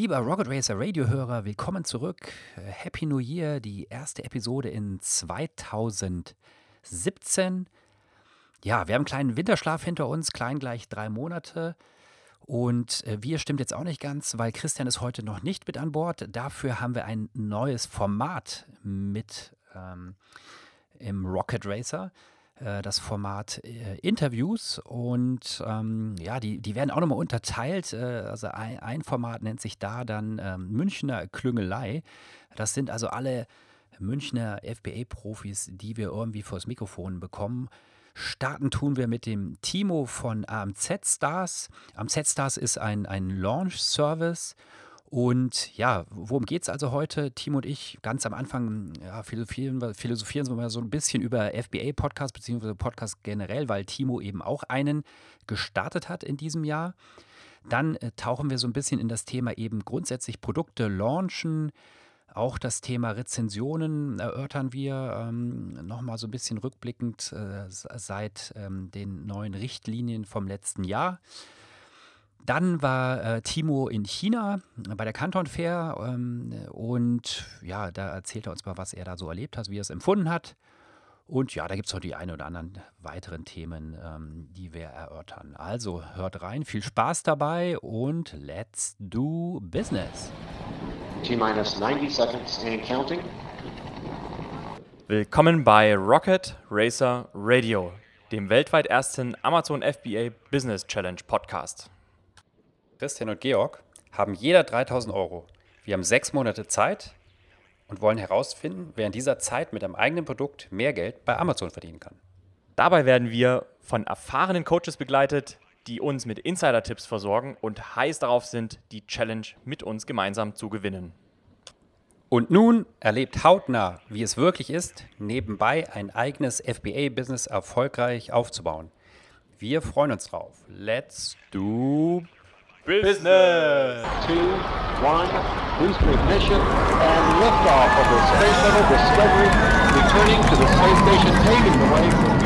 Lieber Rocket Racer Radio-Hörer, willkommen zurück. Happy New Year, die erste Episode in 2017. Ja, wir haben einen kleinen Winterschlaf hinter uns, klein gleich drei Monate. Und äh, wir stimmt jetzt auch nicht ganz, weil Christian ist heute noch nicht mit an Bord. Dafür haben wir ein neues Format mit ähm, im Rocket Racer. Äh, das Format äh, Interviews und ähm, ja, die, die werden auch nochmal unterteilt. Äh, also ein, ein, Format nennt sich da dann ähm, Münchner Klüngelei. Das sind also alle Münchner FBA-Profis, die wir irgendwie vors Mikrofon bekommen. Starten tun wir mit dem Timo von AMZ Stars. AMZ Stars ist ein, ein Launch-Service und ja, worum geht es also heute? Timo und ich, ganz am Anfang ja, philosophieren, philosophieren wir mal so ein bisschen über FBA-Podcast, beziehungsweise Podcast generell, weil Timo eben auch einen gestartet hat in diesem Jahr. Dann äh, tauchen wir so ein bisschen in das Thema eben grundsätzlich Produkte launchen. Auch das Thema Rezensionen erörtern wir ähm, nochmal so ein bisschen rückblickend äh, seit ähm, den neuen Richtlinien vom letzten Jahr. Dann war äh, Timo in China bei der Canton Fair ähm, und ja, da erzählt er uns mal, was er da so erlebt hat, wie er es empfunden hat. Und ja, da gibt es noch die ein oder anderen weiteren Themen, ähm, die wir erörtern. Also hört rein, viel Spaß dabei und let's do business. T-minus 90 seconds and counting. Willkommen bei Rocket Racer Radio, dem weltweit ersten Amazon FBA Business Challenge Podcast. Christian und Georg haben jeder 3000 Euro. Wir haben sechs Monate Zeit und wollen herausfinden, wer in dieser Zeit mit einem eigenen Produkt mehr Geld bei Amazon verdienen kann. Dabei werden wir von erfahrenen Coaches begleitet, die uns mit Insider-Tipps versorgen und heiß darauf sind, die Challenge mit uns gemeinsam zu gewinnen. Und nun erlebt hautnah, wie es wirklich ist, nebenbei ein eigenes FBA-Business erfolgreich aufzubauen. Wir freuen uns drauf. Let's do Business. Two, one, booster ignition, and liftoff of the Space Shuttle Discovery, returning to the space station, paving the way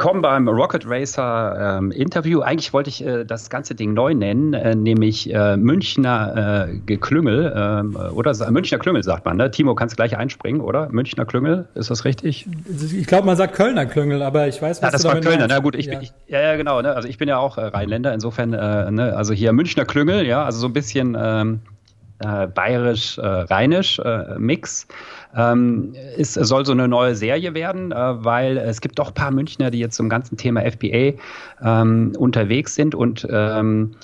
Willkommen beim Rocket Racer ähm, Interview. Eigentlich wollte ich äh, das ganze Ding neu nennen, äh, nämlich äh, Münchner äh, Geklüngel ähm, oder Münchner Klüngel sagt man. Ne? Timo, kannst gleich einspringen, oder? Münchner Klüngel, ist das richtig? Ich glaube, man sagt Kölner Klüngel, aber ich weiß, was ja, das du war Kölner. Na gut, ich, ja. bin, ich ja, ja genau. Ne? Also ich bin ja auch äh, Rheinländer, insofern äh, ne? also hier Münchner Klüngel, ja, also so ein bisschen ähm, äh, bayerisch-rheinisch äh, Mix. Ähm, es soll so eine neue Serie werden, äh, weil es gibt doch ein paar Münchner, die jetzt zum ganzen Thema FBA ähm, unterwegs sind und ähm,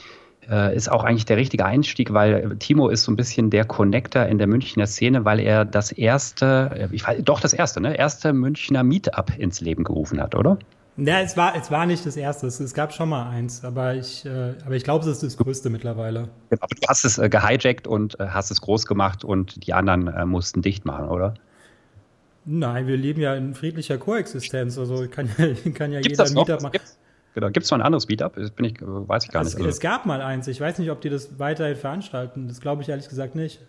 äh, ist auch eigentlich der richtige Einstieg, weil Timo ist so ein bisschen der Connector in der Münchner Szene, weil er das erste, äh, ich weiß, doch das erste, ne, erste Münchner Meetup ins Leben gerufen hat, oder? Ja, es war, es war nicht das erste. Es, es gab schon mal eins, aber ich, äh, aber ich glaube, es ist das größte mittlerweile. Aber du hast es äh, gehijackt und äh, hast es groß gemacht und die anderen äh, mussten dicht machen, oder? Nein, wir leben ja in friedlicher Koexistenz. Also kann ja, kann ja Gibt's jeder? Meetup machen. Gibt's, genau. Gibt es noch ein anderes Meetup? Das bin ich, weiß ich gar Es, nicht. es gab mal eins. Ich weiß nicht, ob die das weiterhin veranstalten. Das glaube ich ehrlich gesagt nicht.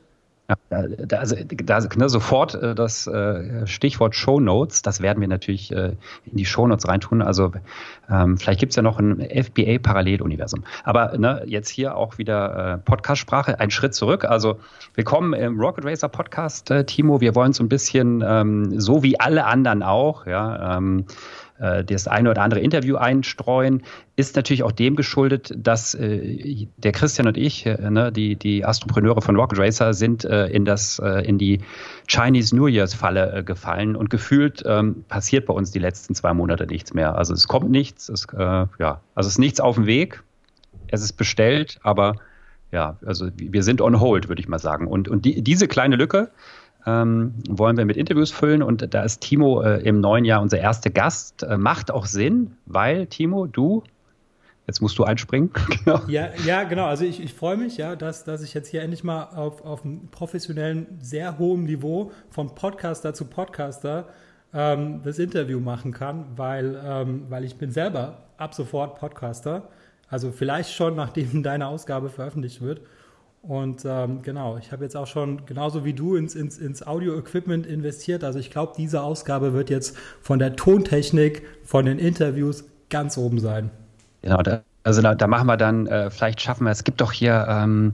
Ja, da, also, da, ne, sofort äh, das äh, Stichwort Show Notes, das werden wir natürlich äh, in die Show Notes reintun. Also ähm, vielleicht gibt's ja noch ein FBA-Paralleluniversum. Aber ne, jetzt hier auch wieder äh, Podcast-Sprache, ein Schritt zurück. Also willkommen im Rocket Racer Podcast, äh, Timo. Wir wollen so ein bisschen, ähm, so wie alle anderen auch, ja, ähm, äh, das eine oder andere Interview einstreuen, ist natürlich auch dem geschuldet, dass äh, der Christian und ich, äh, ne, die, die Astropreneure von Rocket Racer, sind äh, in, das, äh, in die Chinese New Year's Falle äh, gefallen und gefühlt ähm, passiert bei uns die letzten zwei Monate nichts mehr. Also es kommt nichts, es, äh, ja, also es ist nichts auf dem Weg, es ist bestellt, aber ja, also wir sind on hold, würde ich mal sagen. Und, und die, diese kleine Lücke, ähm, wollen wir mit Interviews füllen und da ist Timo äh, im neuen Jahr unser erster Gast. Äh, macht auch Sinn, weil Timo, du, jetzt musst du einspringen. genau. Ja, ja, genau. Also ich, ich freue mich, ja, dass, dass ich jetzt hier endlich mal auf, auf einem professionellen, sehr hohen Niveau von Podcaster zu Podcaster ähm, das Interview machen kann, weil, ähm, weil ich bin selber ab sofort Podcaster. Also vielleicht schon, nachdem deine Ausgabe veröffentlicht wird. Und ähm, genau, ich habe jetzt auch schon genauso wie du ins, ins, ins Audio-Equipment investiert. Also ich glaube, diese Ausgabe wird jetzt von der Tontechnik, von den Interviews ganz oben sein. Genau, da, also da, da, machen wir dann, äh, vielleicht schaffen wir, es gibt doch hier, ähm,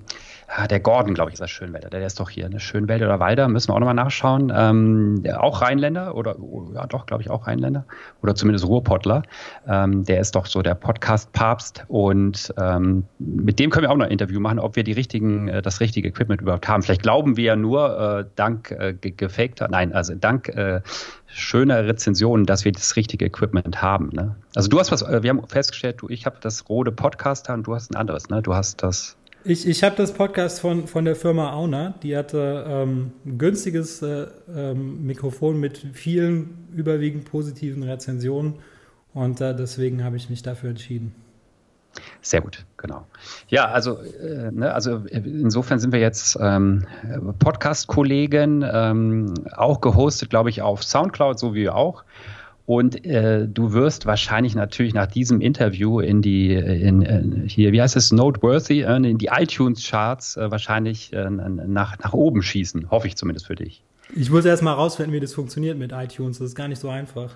Ah, der Gordon, glaube ich, ist das Schönwälder. Der ist doch hier, eine Schönwälder oder Walder, müssen wir auch nochmal nachschauen. Ähm, auch Rheinländer oder, oh, ja doch, glaube ich, auch Rheinländer oder zumindest Ruhrpottler. Ähm, der ist doch so der Podcast-Papst und ähm, mit dem können wir auch noch ein Interview machen, ob wir die richtigen, äh, das richtige Equipment überhaupt haben. Vielleicht glauben wir ja nur äh, dank äh, gefakter, nein, also dank äh, schöner Rezensionen, dass wir das richtige Equipment haben. Ne? Also du hast was, äh, wir haben festgestellt, du, ich habe das Rode Podcaster und du hast ein anderes, ne? Du hast das ich, ich habe das Podcast von, von der Firma Auna. Die hatte ähm, ein günstiges äh, ähm, Mikrofon mit vielen überwiegend positiven Rezensionen. Und äh, deswegen habe ich mich dafür entschieden. Sehr gut, genau. Ja, also, äh, ne, also insofern sind wir jetzt ähm, Podcast-Kollegen, ähm, auch gehostet, glaube ich, auf Soundcloud, so wie wir auch. Und äh, du wirst wahrscheinlich natürlich nach diesem Interview in die, in, in hier, wie heißt es, Noteworthy, äh, in die iTunes-Charts äh, wahrscheinlich äh, nach, nach oben schießen. Hoffe ich zumindest für dich. Ich muss erst mal rausfinden, wie das funktioniert mit iTunes. Das ist gar nicht so einfach.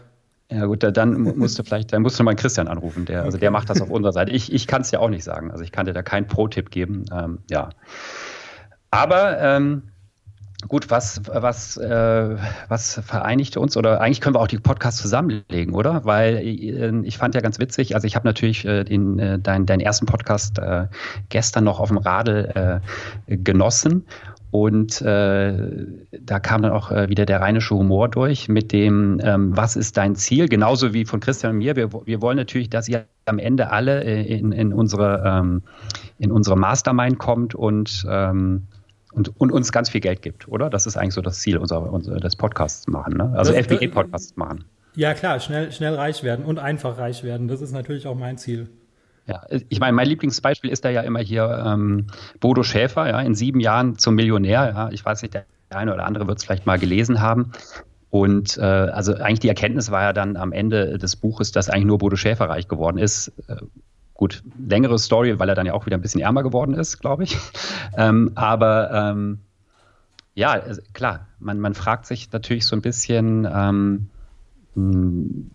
Ja gut, dann musst du vielleicht, dann musst du mal Christian anrufen. Der, also der macht das auf unserer Seite. Ich, ich kann es ja auch nicht sagen. Also ich kann dir da keinen Pro-Tipp geben. Ähm, ja. Aber ähm, Gut, was, was, äh, was vereinigt uns? Oder eigentlich können wir auch die Podcasts zusammenlegen, oder? Weil äh, ich fand ja ganz witzig, also ich habe natürlich äh, den, äh, dein, deinen ersten Podcast äh, gestern noch auf dem Radl äh, genossen. Und äh, da kam dann auch äh, wieder der rheinische Humor durch mit dem, ähm, was ist dein Ziel? Genauso wie von Christian und mir. Wir, wir wollen natürlich, dass ihr am Ende alle in, in, unsere, ähm, in unsere Mastermind kommt und ähm, und, und, uns ganz viel Geld gibt, oder? Das ist eigentlich so das Ziel unserer, unserer des Podcasts machen, ne? Also FBA-Podcasts machen. Ja, klar, schnell, schnell reich werden und einfach reich werden. Das ist natürlich auch mein Ziel. Ja, ich meine, mein Lieblingsbeispiel ist da ja immer hier ähm, Bodo Schäfer, ja, in sieben Jahren zum Millionär. Ja, ich weiß nicht, der eine oder andere wird es vielleicht mal gelesen haben. Und äh, also eigentlich die Erkenntnis war ja dann am Ende des Buches, dass eigentlich nur Bodo Schäfer reich geworden ist. Gut, längere Story, weil er dann ja auch wieder ein bisschen ärmer geworden ist, glaube ich. ähm, aber ähm, ja, klar, man, man fragt sich natürlich so ein bisschen, ähm, hm,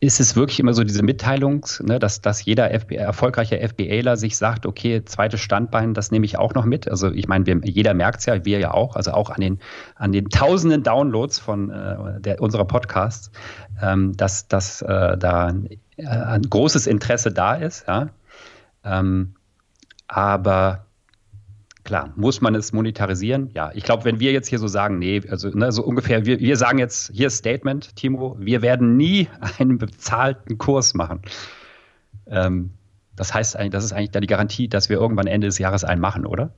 ist es wirklich immer so diese Mitteilung, ne, dass, dass jeder FB, erfolgreiche FBAler sich sagt, okay, zweites Standbein, das nehme ich auch noch mit. Also ich meine, jeder merkt es ja, wir ja auch, also auch an den, an den tausenden Downloads von äh, der, unserer Podcasts, ähm, dass, dass äh, da ein großes Interesse da ist. Ja? Ähm, aber klar, muss man es monetarisieren? Ja, ich glaube, wenn wir jetzt hier so sagen, nee, also ne, so ungefähr, wir, wir sagen jetzt, hier Statement, Timo, wir werden nie einen bezahlten Kurs machen. Ähm, das heißt eigentlich, das ist eigentlich da die Garantie, dass wir irgendwann Ende des Jahres einen machen, oder?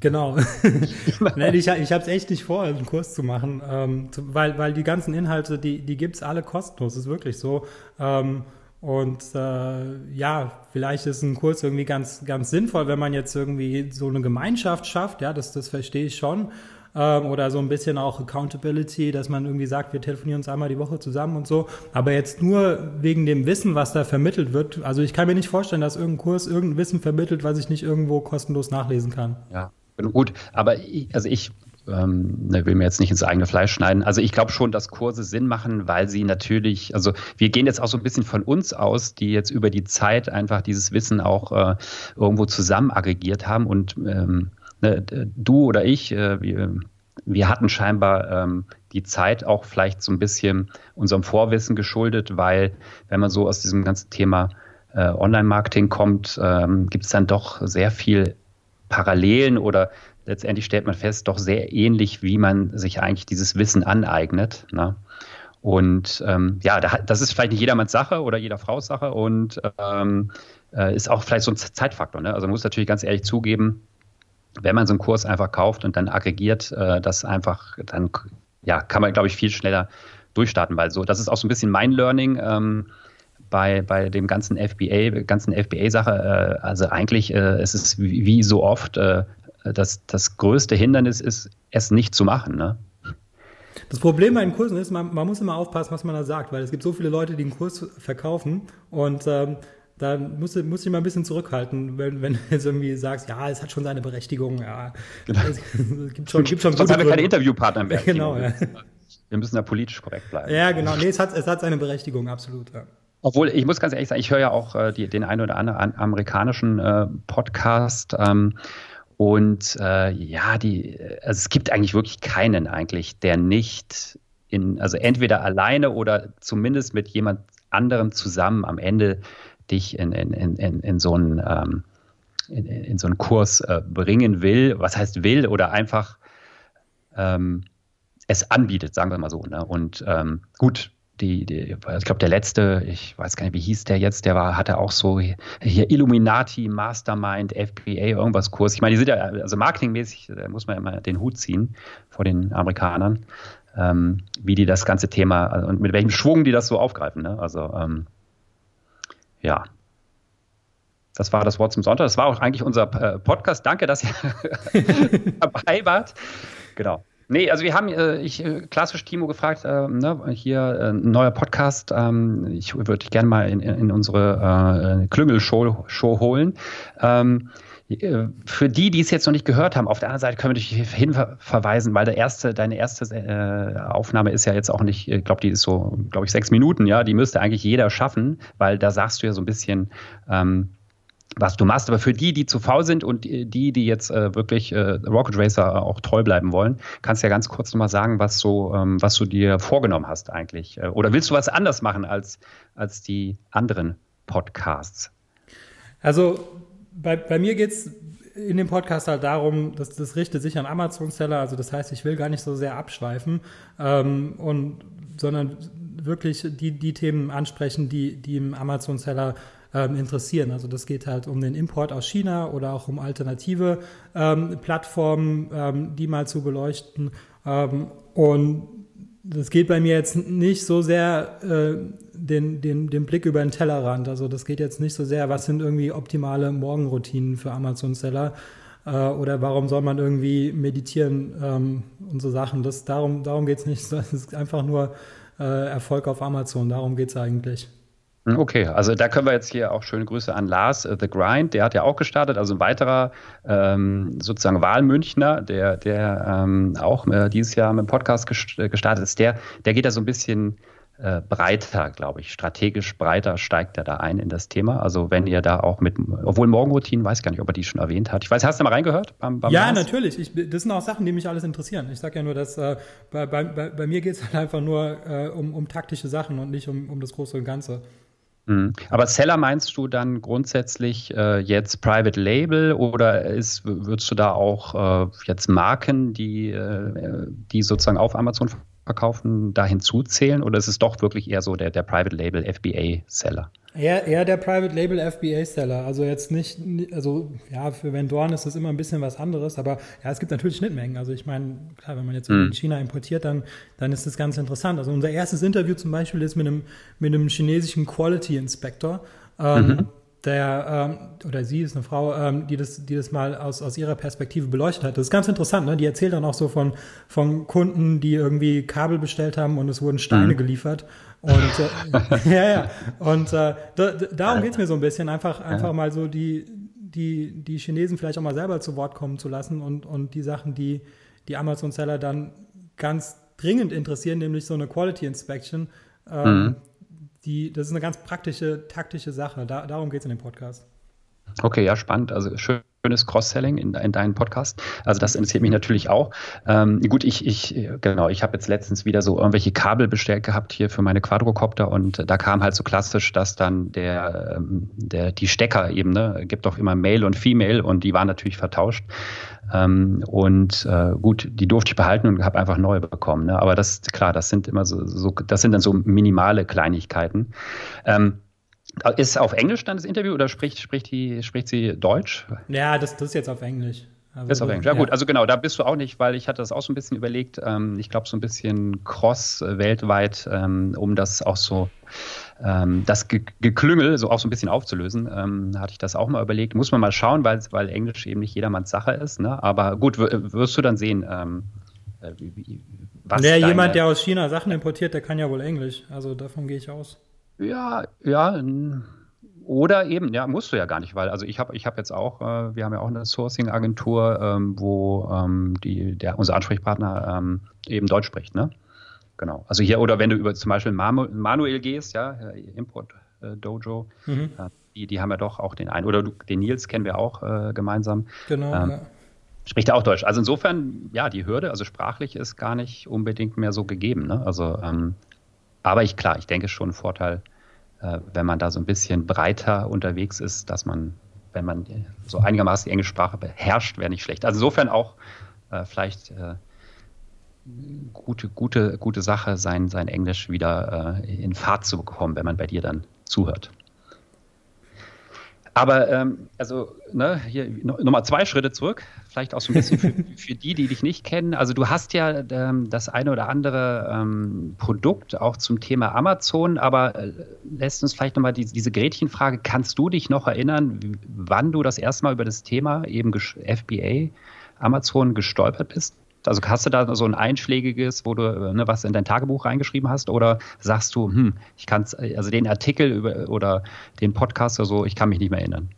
Genau. Nein, ich ich habe es echt nicht vor, einen Kurs zu machen, ähm, weil, weil die ganzen Inhalte, die, die gibt es alle kostenlos, ist wirklich so. Ähm, und äh, ja, vielleicht ist ein Kurs irgendwie ganz, ganz sinnvoll, wenn man jetzt irgendwie so eine Gemeinschaft schafft, ja, das, das verstehe ich schon. Ähm, oder so ein bisschen auch Accountability, dass man irgendwie sagt, wir telefonieren uns einmal die Woche zusammen und so. Aber jetzt nur wegen dem Wissen, was da vermittelt wird. Also ich kann mir nicht vorstellen, dass irgendein Kurs irgendein Wissen vermittelt, was ich nicht irgendwo kostenlos nachlesen kann. Ja, gut. Aber ich, also ich ähm, ne, will mir jetzt nicht ins eigene Fleisch schneiden. Also ich glaube schon, dass Kurse Sinn machen, weil sie natürlich, also wir gehen jetzt auch so ein bisschen von uns aus, die jetzt über die Zeit einfach dieses Wissen auch äh, irgendwo zusammen aggregiert haben und ähm, ne, du oder ich, äh, wir, wir hatten scheinbar ähm, die Zeit auch vielleicht so ein bisschen unserem Vorwissen geschuldet, weil wenn man so aus diesem ganzen Thema äh, Online-Marketing kommt, ähm, gibt es dann doch sehr viel Parallelen oder letztendlich stellt man fest, doch sehr ähnlich, wie man sich eigentlich dieses Wissen aneignet. Ne? Und ähm, ja, das ist vielleicht nicht jedermanns Sache oder jeder Frau Sache und ähm, äh, ist auch vielleicht so ein Zeitfaktor. Ne? Also man muss natürlich ganz ehrlich zugeben, wenn man so einen Kurs einfach kauft und dann aggregiert, äh, das einfach, dann ja, kann man, glaube ich, viel schneller durchstarten, weil so, das ist auch so ein bisschen mein Learning. Ähm, bei, bei dem ganzen FBA, ganzen FBA-Sache, äh, also eigentlich äh, ist es wie, wie so oft, äh, das, das größte Hindernis ist, es nicht zu machen. Ne? Das Problem bei den Kursen ist, man, man, muss immer aufpassen, was man da sagt, weil es gibt so viele Leute, die einen Kurs verkaufen und ähm, da musst du, musst du mal ein bisschen zurückhalten, wenn, wenn du jetzt irgendwie sagst, ja, es hat schon seine Berechtigung, ja. Genau. Es gibt schon, gibt schon Sonst haben wir keine Interviewpartner mehr. Genau, ja. Wir müssen da politisch korrekt bleiben. Ja, genau. Nee, es hat, es hat seine Berechtigung, absolut. Ja. Obwohl, ich muss ganz ehrlich sagen, ich höre ja auch äh, die, den einen oder anderen amerikanischen äh, Podcast. Ähm, und äh, ja, die, also es gibt eigentlich wirklich keinen eigentlich, der nicht in, also entweder alleine oder zumindest mit jemand anderem zusammen am Ende dich in, in, in, in, so einen ähm, in, in, so einen Kurs äh, bringen will. Was heißt will oder einfach ähm, es anbietet, sagen wir mal so. Ne? Und ähm, gut, die, die, ich glaube, der letzte, ich weiß gar nicht, wie hieß der jetzt, der war, hatte auch so hier Illuminati, Mastermind, FBA, irgendwas Kurs. Ich meine, die sind ja, also marketingmäßig, da muss man ja immer den Hut ziehen vor den Amerikanern, ähm, wie die das ganze Thema also, und mit welchem Schwung die das so aufgreifen. Ne? Also, ähm, ja. Das war das Wort zum Sonntag. Das war auch eigentlich unser äh, Podcast. Danke, dass ihr dabei wart. Genau. Nee, also wir haben, äh, ich äh, klassisch Timo gefragt, äh, ne, hier äh, ein neuer Podcast. Ähm, ich würde dich gerne mal in, in unsere äh, Klüngel-Show Show holen. Ähm, äh, für die, die es jetzt noch nicht gehört haben, auf der anderen Seite können wir dich hinverweisen, weil der erste, deine erste äh, Aufnahme ist ja jetzt auch nicht, ich glaube, die ist so, glaube ich, sechs Minuten, ja, die müsste eigentlich jeder schaffen, weil da sagst du ja so ein bisschen, ähm, was du machst. Aber für die, die zu faul sind und die, die jetzt äh, wirklich äh, Rocket Racer auch treu bleiben wollen, kannst du ja ganz kurz nochmal sagen, was so, ähm, was du dir vorgenommen hast eigentlich. Äh, oder willst du was anders machen als, als die anderen Podcasts? Also bei, bei mir geht es in dem Podcast halt darum, dass das richtet sich an Amazon-Seller, also das heißt, ich will gar nicht so sehr abschweifen, ähm, und, sondern wirklich die, die Themen ansprechen, die, die im Amazon-Seller ähm, interessieren. Also das geht halt um den Import aus China oder auch um alternative ähm, Plattformen, ähm, die mal zu beleuchten. Ähm, und das geht bei mir jetzt nicht so sehr äh, den, den, den Blick über den Tellerrand. Also das geht jetzt nicht so sehr, was sind irgendwie optimale Morgenroutinen für Amazon-Seller äh, oder warum soll man irgendwie meditieren ähm, und so Sachen. Das, darum darum geht es nicht. Es ist einfach nur äh, Erfolg auf Amazon. Darum geht es eigentlich. Hm, okay, also da können wir jetzt hier auch schöne Grüße an Lars uh, The Grind, der hat ja auch gestartet, also ein weiterer ähm, sozusagen Wahlmünchner, der, der ähm, auch äh, dieses Jahr mit dem Podcast äh, gestartet ist, der, der geht da so ein bisschen äh, breiter, glaube ich, strategisch breiter steigt er da ein in das Thema. Also wenn ihr da auch mit, obwohl Morgenroutinen, weiß gar nicht, ob er die schon erwähnt hat. Ich weiß, hast du mal reingehört? Beim, beim ja, Lars? natürlich. Ich, das sind auch Sachen, die mich alles interessieren. Ich sage ja nur, dass äh, bei, bei, bei, mir geht es halt einfach nur äh, um, um taktische Sachen und nicht um, um das Große und Ganze. Mhm. Aber Seller meinst du dann grundsätzlich äh, jetzt Private Label oder ist, würdest du da auch äh, jetzt Marken, die, äh, die sozusagen auf Amazon verkaufen, da hinzuzählen oder ist es doch wirklich eher so der, der Private Label FBA Seller? Eher, eher der Private Label FBA Seller. Also jetzt nicht, also ja, für Vendoren ist das immer ein bisschen was anderes, aber ja, es gibt natürlich Schnittmengen. Also ich meine, klar, wenn man jetzt mhm. in China importiert, dann, dann ist das ganz interessant. Also unser erstes Interview zum Beispiel ist mit einem, mit einem chinesischen Quality Inspector. Ähm, mhm der ähm, oder sie ist eine Frau, ähm, die das, die das mal aus, aus ihrer Perspektive beleuchtet hat. Das ist ganz interessant. Ne? Die erzählt dann auch so von, von Kunden, die irgendwie Kabel bestellt haben und es wurden Steine mhm. geliefert. Und äh, ja, ja. Und äh, da, darum geht's mir so ein bisschen, einfach, einfach mal so die, die, die Chinesen vielleicht auch mal selber zu Wort kommen zu lassen und, und die Sachen, die die Amazon-Seller dann ganz dringend interessieren, nämlich so eine Quality Inspection. Ähm, mhm die, das ist eine ganz praktische, taktische Sache. Da, darum geht es in dem Podcast. Okay, ja, spannend. Also schönes Cross-Selling in, in deinen Podcast. Also das interessiert mich natürlich auch. Ähm, gut, ich, ich, genau, ich habe jetzt letztens wieder so irgendwelche Kabel bestellt gehabt hier für meine Quadrocopter und da kam halt so klassisch, dass dann der, ähm, der die Stecker eben, ne, gibt doch immer Male und Female und die waren natürlich vertauscht. Ähm, und äh, gut, die durfte ich behalten und habe einfach neue bekommen. Ne? Aber das, klar, das sind immer so, so, das sind dann so minimale Kleinigkeiten. Ähm, ist auf Englisch dann das Interview oder spricht, spricht, die, spricht sie Deutsch? Ja, das, das ist jetzt auf Englisch. Also das ist auf Englisch. Ja, ja, gut, also genau, da bist du auch nicht, weil ich hatte das auch so ein bisschen überlegt. Ähm, ich glaube, so ein bisschen cross äh, weltweit, ähm, um das auch so, ähm, das Ge Geklüngel so auch so ein bisschen aufzulösen, ähm, hatte ich das auch mal überlegt. Muss man mal schauen, weil, weil Englisch eben nicht jedermanns Sache ist. Ne? Aber gut, wirst du dann sehen, ähm, äh, was. Ja, jemand, der aus China Sachen importiert, der kann ja wohl Englisch. Also davon gehe ich aus. Ja, ja. Oder eben, ja, musst du ja gar nicht, weil also ich habe ich hab jetzt auch, äh, wir haben ja auch eine Sourcing-Agentur, ähm, wo ähm, die, der, unser Ansprechpartner ähm, eben Deutsch spricht, ne? Genau. Also hier, oder wenn du über zum Beispiel Manu, Manuel gehst, ja, Import, äh, Dojo. Mhm. Äh, die, die haben ja doch auch den einen, oder du, den Nils kennen wir auch äh, gemeinsam. Genau. Ähm, ja. Spricht auch Deutsch. Also insofern, ja, die Hürde, also sprachlich ist gar nicht unbedingt mehr so gegeben. Ne? Also, ähm, aber ich, klar, ich denke schon ein Vorteil, äh, wenn man da so ein bisschen breiter unterwegs ist, dass man, wenn man so einigermaßen die Englischsprache beherrscht, wäre nicht schlecht. Also insofern auch äh, vielleicht äh, gute, gute, gute Sache, sein, sein Englisch wieder äh, in Fahrt zu bekommen, wenn man bei dir dann zuhört. Aber ähm, also ne, hier nochmal zwei Schritte zurück, vielleicht auch so ein bisschen für, für, die, die dich nicht kennen. Also du hast ja ähm, das eine oder andere ähm, Produkt auch zum Thema Amazon, aber äh, lässt uns vielleicht nochmal die, diese Gretchenfrage, kannst du dich noch erinnern, wann du das erste Mal über das Thema eben FBA Amazon gestolpert bist? Also hast du da so ein einschlägiges, wo du äh, ne, was in dein Tagebuch reingeschrieben hast, oder sagst du, hm, ich kann also den Artikel über, oder den Podcast oder so, ich kann mich nicht mehr erinnern.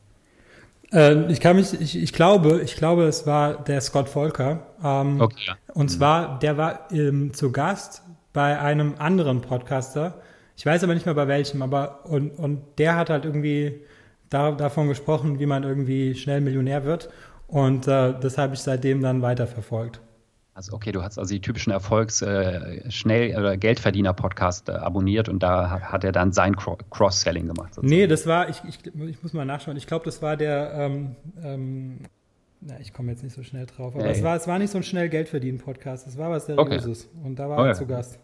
Äh, ich kann mich, ich, ich glaube, ich glaube, es war der Scott Volker. Ähm, okay. Und mhm. zwar, der war ähm, zu Gast bei einem anderen Podcaster. Ich weiß aber nicht mehr bei welchem, aber und, und der hat halt irgendwie da, davon gesprochen, wie man irgendwie schnell Millionär wird. Und äh, das habe ich seitdem dann weiterverfolgt. Also okay, du hast also die typischen Erfolgs äh, schnell oder Geldverdiener-Podcast äh, abonniert und da hat, hat, er dann sein Cross-Selling gemacht. Sozusagen. Nee, das war, ich, ich, ich muss mal nachschauen, ich glaube, das war der, ähm, ähm, na, ich komme jetzt nicht so schnell drauf, aber hey. es, war, es war nicht so ein schnell Geldverdienen-Podcast, es war was Seriöses okay. und da war oh, er ja. zu Gast.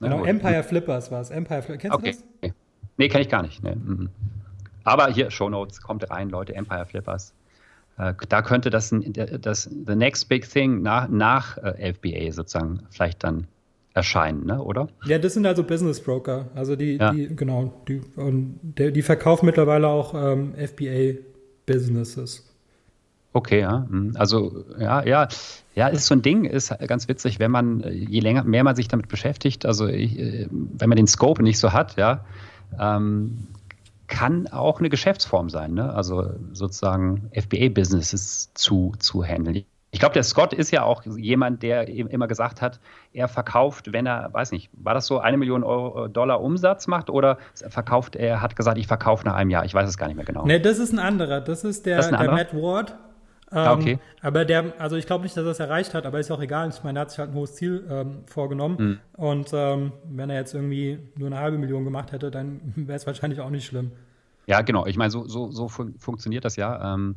Genau, ja, Empire Flippers war es. Empire Flippers, kennst okay. du das? Nee, kenne ich gar nicht. Nee. Mhm. Aber hier, Show Notes, kommt rein, Leute, Empire Flippers. Äh, da könnte das, das the next big thing nach, nach äh, FBA sozusagen vielleicht dann erscheinen, ne? oder? Ja, das sind also Business Broker. Also die, ja. die genau, die, und der, die verkaufen mittlerweile auch ähm, FBA Businesses. Okay, ja. Hm. Also ja, ja, ja, ist so ein Ding, ist ganz witzig, wenn man, je länger, mehr man sich damit beschäftigt, also ich, äh, wenn man den Scope nicht so hat, ja, ähm, kann auch eine Geschäftsform sein, ne? also sozusagen FBA-Businesses zu, zu handeln. Ich glaube, der Scott ist ja auch jemand, der immer gesagt hat, er verkauft, wenn er, weiß nicht, war das so, eine Million Euro, Dollar Umsatz macht oder verkauft, er hat gesagt, ich verkaufe nach einem Jahr. Ich weiß es gar nicht mehr genau. Nee, das ist ein anderer. Das ist der, das ist der Matt Ward. Ähm, okay. Aber der, also ich glaube nicht, dass er es erreicht hat, aber ist auch egal. Ich meine, er hat sich halt ein hohes Ziel ähm, vorgenommen. Mhm. Und ähm, wenn er jetzt irgendwie nur eine halbe Million gemacht hätte, dann wäre es wahrscheinlich auch nicht schlimm. Ja, genau. Ich meine, so, so, so fun funktioniert das ja. Ähm,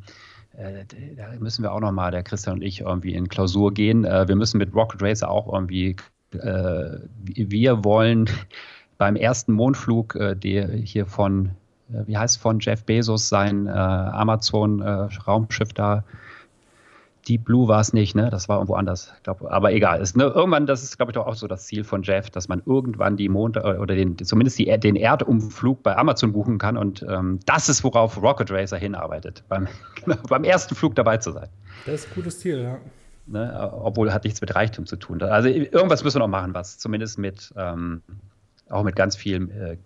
äh, da müssen wir auch nochmal, der Christian und ich, irgendwie in Klausur gehen. Äh, wir müssen mit Rocket Racer auch irgendwie, äh, wir wollen beim ersten Mondflug, äh, der hier von äh, wie heißt von Jeff Bezos sein Amazon-Raumschiff da. Deep Blue war es nicht, ne? Das war irgendwo anders. Glaub, aber egal. Ist, ne, irgendwann, das ist, glaube ich, doch auch so das Ziel von Jeff, dass man irgendwann die Mond äh, oder den, zumindest die, den Erdumflug bei Amazon buchen kann. Und ähm, das ist, worauf Rocket Racer hinarbeitet, beim, beim ersten Flug dabei zu sein. Das ist ein gutes Ziel, ja. Ne, obwohl hat nichts mit Reichtum zu tun. Also irgendwas müssen wir noch machen, was zumindest mit ähm, auch mit ganz vielen äh,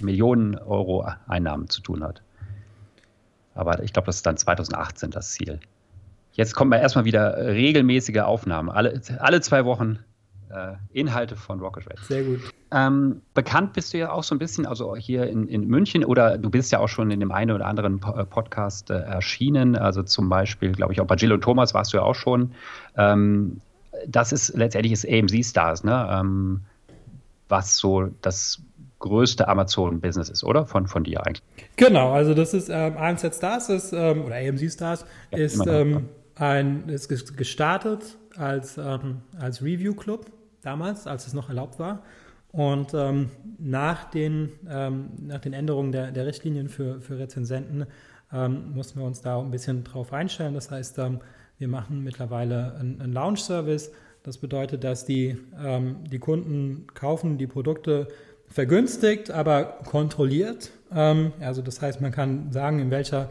Millionen Euro Einnahmen zu tun hat. Aber ich glaube, das ist dann 2018 das Ziel. Jetzt kommen wir erstmal wieder regelmäßige Aufnahmen. Alle, alle zwei Wochen äh, Inhalte von Rocket Red. Sehr gut. Ähm, bekannt bist du ja auch so ein bisschen, also hier in, in München oder du bist ja auch schon in dem einen oder anderen äh, Podcast äh, erschienen. Also zum Beispiel, glaube ich, auch bei Jill und Thomas warst du ja auch schon. Ähm, das ist letztendlich ist AMC Stars, ne? Ähm, was so das größte Amazon-Business ist, oder? Von, von dir eigentlich. Genau, also das ist ähm, AMZ Stars ist, ähm, oder AMC Stars ja, ist, ähm, ein, ist gestartet als, ähm, als Review-Club damals, als es noch erlaubt war. Und ähm, nach, den, ähm, nach den Änderungen der, der Richtlinien für, für Rezensenten ähm, mussten wir uns da ein bisschen drauf einstellen. Das heißt, ähm, wir machen mittlerweile einen, einen Launch-Service. Das bedeutet, dass die, ähm, die Kunden kaufen die Produkte vergünstigt, aber kontrolliert. Also das heißt, man kann sagen, in welcher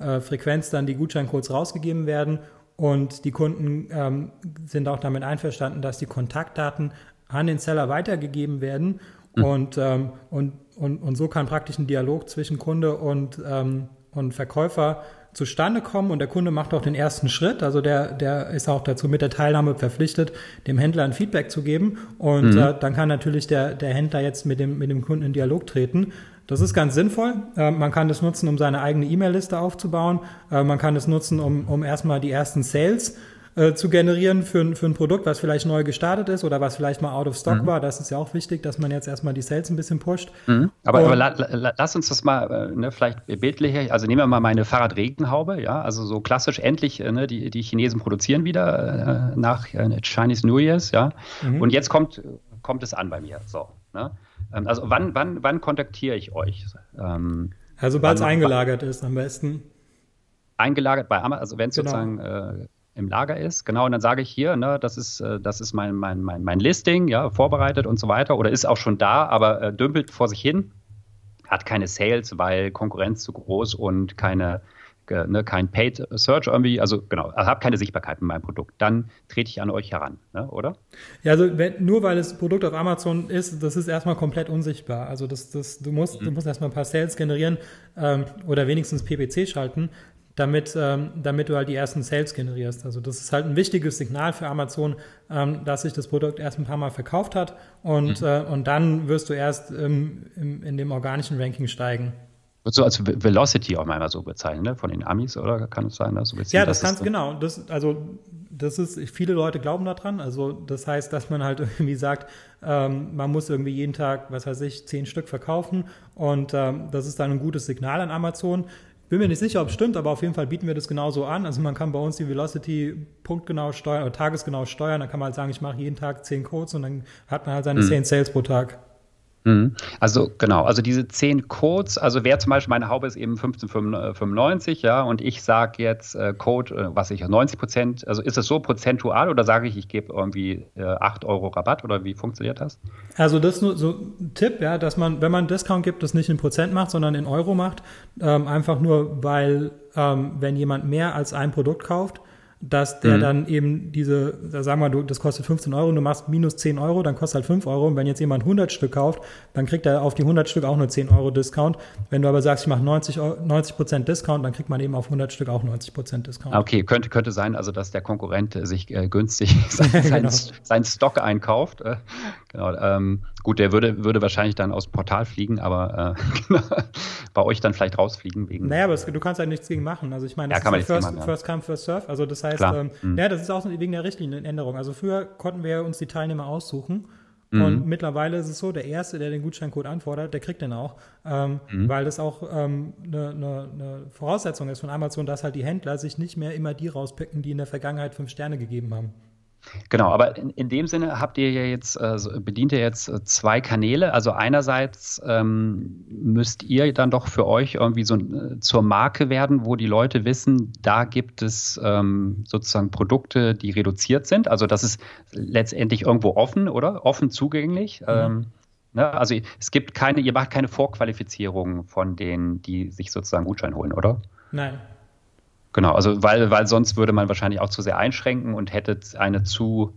äh, Frequenz dann die Gutscheincodes rausgegeben werden und die Kunden ähm, sind auch damit einverstanden, dass die Kontaktdaten an den Seller weitergegeben werden mhm. und, ähm, und, und, und so kann praktisch ein Dialog zwischen Kunde und, ähm, und Verkäufer zustande kommen und der Kunde macht auch den ersten Schritt. Also der, der ist auch dazu mit der Teilnahme verpflichtet, dem Händler ein Feedback zu geben. Und mhm. äh, dann kann natürlich der, der Händler jetzt mit dem, mit dem Kunden in Dialog treten. Das ist ganz sinnvoll. Äh, man kann das nutzen, um seine eigene E-Mail-Liste aufzubauen. Äh, man kann das nutzen, um, um erstmal die ersten Sales äh, zu generieren für, für ein Produkt, was vielleicht neu gestartet ist oder was vielleicht mal out of stock mhm. war. Das ist ja auch wichtig, dass man jetzt erstmal die Sales ein bisschen pusht. Mhm. Aber, aber la, la, lass uns das mal ne, vielleicht bildlicher, also nehmen wir mal meine Fahrradregenhaube, ja, also so klassisch endlich, ne, die, die Chinesen produzieren wieder äh, nach äh, Chinese New Year's, ja. Mhm. Und jetzt kommt, kommt es an bei mir. So. Ne? Ähm, also wann, wann, wann kontaktiere ich euch? Ähm, also sobald es eingelagert ist am besten. Eingelagert bei Amazon, also wenn es genau. sozusagen äh, im Lager ist. Genau, und dann sage ich hier, ne, das ist, äh, das ist mein, mein, mein, mein Listing, ja, vorbereitet und so weiter. Oder ist auch schon da, aber äh, dümpelt vor sich hin, hat keine Sales, weil Konkurrenz zu groß und keine, ne, kein Paid Search irgendwie, also genau, also habe keine Sichtbarkeit mit meinem Produkt. Dann trete ich an euch heran, ne, oder? Ja, also wenn, nur weil das Produkt auf Amazon ist, das ist erstmal komplett unsichtbar. Also das, das, du musst, mhm. du musst erstmal ein paar Sales generieren ähm, oder wenigstens PPC schalten, damit, ähm, damit du halt die ersten Sales generierst. Also das ist halt ein wichtiges Signal für Amazon, ähm, dass sich das Produkt erst ein paar Mal verkauft hat und, mhm. äh, und dann wirst du erst ähm, im, in dem organischen Ranking steigen. Wird so als Velocity auch mal so bezeichnet, ne? von den Amis, oder kann es sein? Dass so ja, das kannst genau. Das, also das ist, viele Leute glauben daran. Also das heißt, dass man halt irgendwie sagt, ähm, man muss irgendwie jeden Tag, was weiß ich, zehn Stück verkaufen und ähm, das ist dann ein gutes Signal an Amazon. Bin mir nicht sicher, ob es stimmt, aber auf jeden Fall bieten wir das genauso an. Also man kann bei uns die Velocity punktgenau steuern oder tagesgenau steuern. Da kann man halt sagen, ich mache jeden Tag zehn Codes und dann hat man halt seine mhm. zehn Sales pro Tag. Mhm. Also genau, also diese zehn Codes, also wer zum Beispiel meine Haube ist eben 1595, ja, und ich sage jetzt äh, Code, äh, was ich 90 Prozent, also ist es so prozentual oder sage ich, ich gebe irgendwie äh, 8 Euro Rabatt oder wie funktioniert das? Also das ist nur so ein Tipp, ja, dass man, wenn man Discount gibt, das nicht in Prozent macht, sondern in Euro macht, ähm, einfach nur, weil ähm, wenn jemand mehr als ein Produkt kauft, dass der mhm. dann eben diese, sagen wir, du, das kostet 15 Euro, du machst minus 10 Euro, dann kostet halt 5 Euro. Und wenn jetzt jemand 100 Stück kauft, dann kriegt er auf die 100 Stück auch nur 10 Euro Discount. Wenn du aber sagst, ich mache 90, 90 Prozent Discount, dann kriegt man eben auf 100 Stück auch 90 Prozent Discount. Okay, könnte, könnte sein, also dass der Konkurrent sich äh, günstig sein, genau. sein, Stock einkauft. Äh, genau, ähm, gut, der würde, würde wahrscheinlich dann aus dem Portal fliegen, aber äh, bei euch dann vielleicht rausfliegen wegen. Naja, aber es, du kannst halt nichts gegen machen. Also ich meine, das ja, ist first, machen, ja. first come, first serve. Also das heißt, ähm, mhm. ja, das ist auch wegen der Richtlinienänderung. Also früher konnten wir uns die Teilnehmer aussuchen. Mhm. Und mittlerweile ist es so, der Erste, der den Gutscheincode anfordert, der kriegt den auch, ähm, mhm. weil das auch eine ähm, ne, ne, ne Voraussetzung ist von Amazon, dass halt die Händler sich nicht mehr immer die rauspicken, die in der Vergangenheit fünf Sterne gegeben haben. Genau, aber in, in, dem Sinne habt ihr ja jetzt, äh, bedient ihr jetzt äh, zwei Kanäle. Also einerseits ähm, müsst ihr dann doch für euch irgendwie so äh, zur Marke werden, wo die Leute wissen, da gibt es ähm, sozusagen Produkte, die reduziert sind. Also das ist letztendlich irgendwo offen, oder? Offen zugänglich. Mhm. Ähm, ne? Also es gibt keine, ihr macht keine Vorqualifizierung von denen, die sich sozusagen Gutschein holen, oder? Nein. Genau, also weil, weil sonst würde man wahrscheinlich auch zu sehr einschränken und hätte eine zu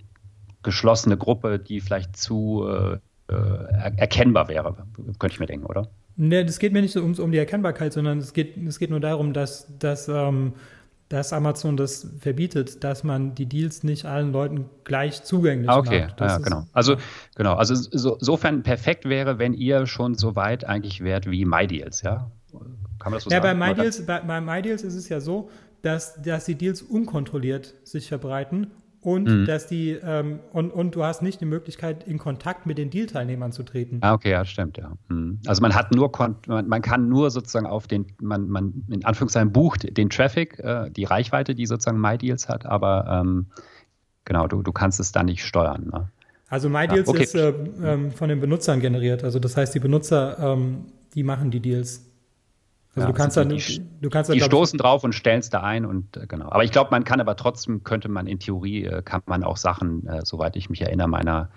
geschlossene Gruppe, die vielleicht zu äh, äh erkennbar wäre, könnte ich mir denken, oder? Ne, das geht mir nicht so um, um die Erkennbarkeit, sondern es geht, es geht nur darum, dass, dass, ähm, dass Amazon das verbietet, dass man die Deals nicht allen Leuten gleich zugänglich ah, okay. macht. Okay, ja, genau. Also genau, also so, insofern perfekt wäre, wenn ihr schon so weit eigentlich wärt wie MyDeals, ja? Kann man das so ja, sagen? Bei MyDeals, bei, bei MyDeals ist es ja so, dass, dass die Deals unkontrolliert sich verbreiten und mhm. dass die ähm, und, und du hast nicht die Möglichkeit, in Kontakt mit den Deal-Teilnehmern zu treten. Ah, okay, ja, stimmt, ja. Mhm. Also man hat nur man, man kann nur sozusagen auf den, man, man in Anführungszeichen bucht den Traffic, äh, die Reichweite, die sozusagen MyDeals hat, aber ähm, genau, du, du kannst es da nicht steuern. Ne? Also MyDeals ja, okay. ist äh, ähm, von den Benutzern generiert. Also das heißt, die Benutzer, ähm, die machen die Deals. Also ja, du kannst also dann, die, du kannst dann, die stoßen drauf und stellen es da ein und äh, genau. Aber ich glaube, man kann aber trotzdem könnte man in Theorie äh, kann man auch Sachen, äh, soweit ich mich erinnere, meiner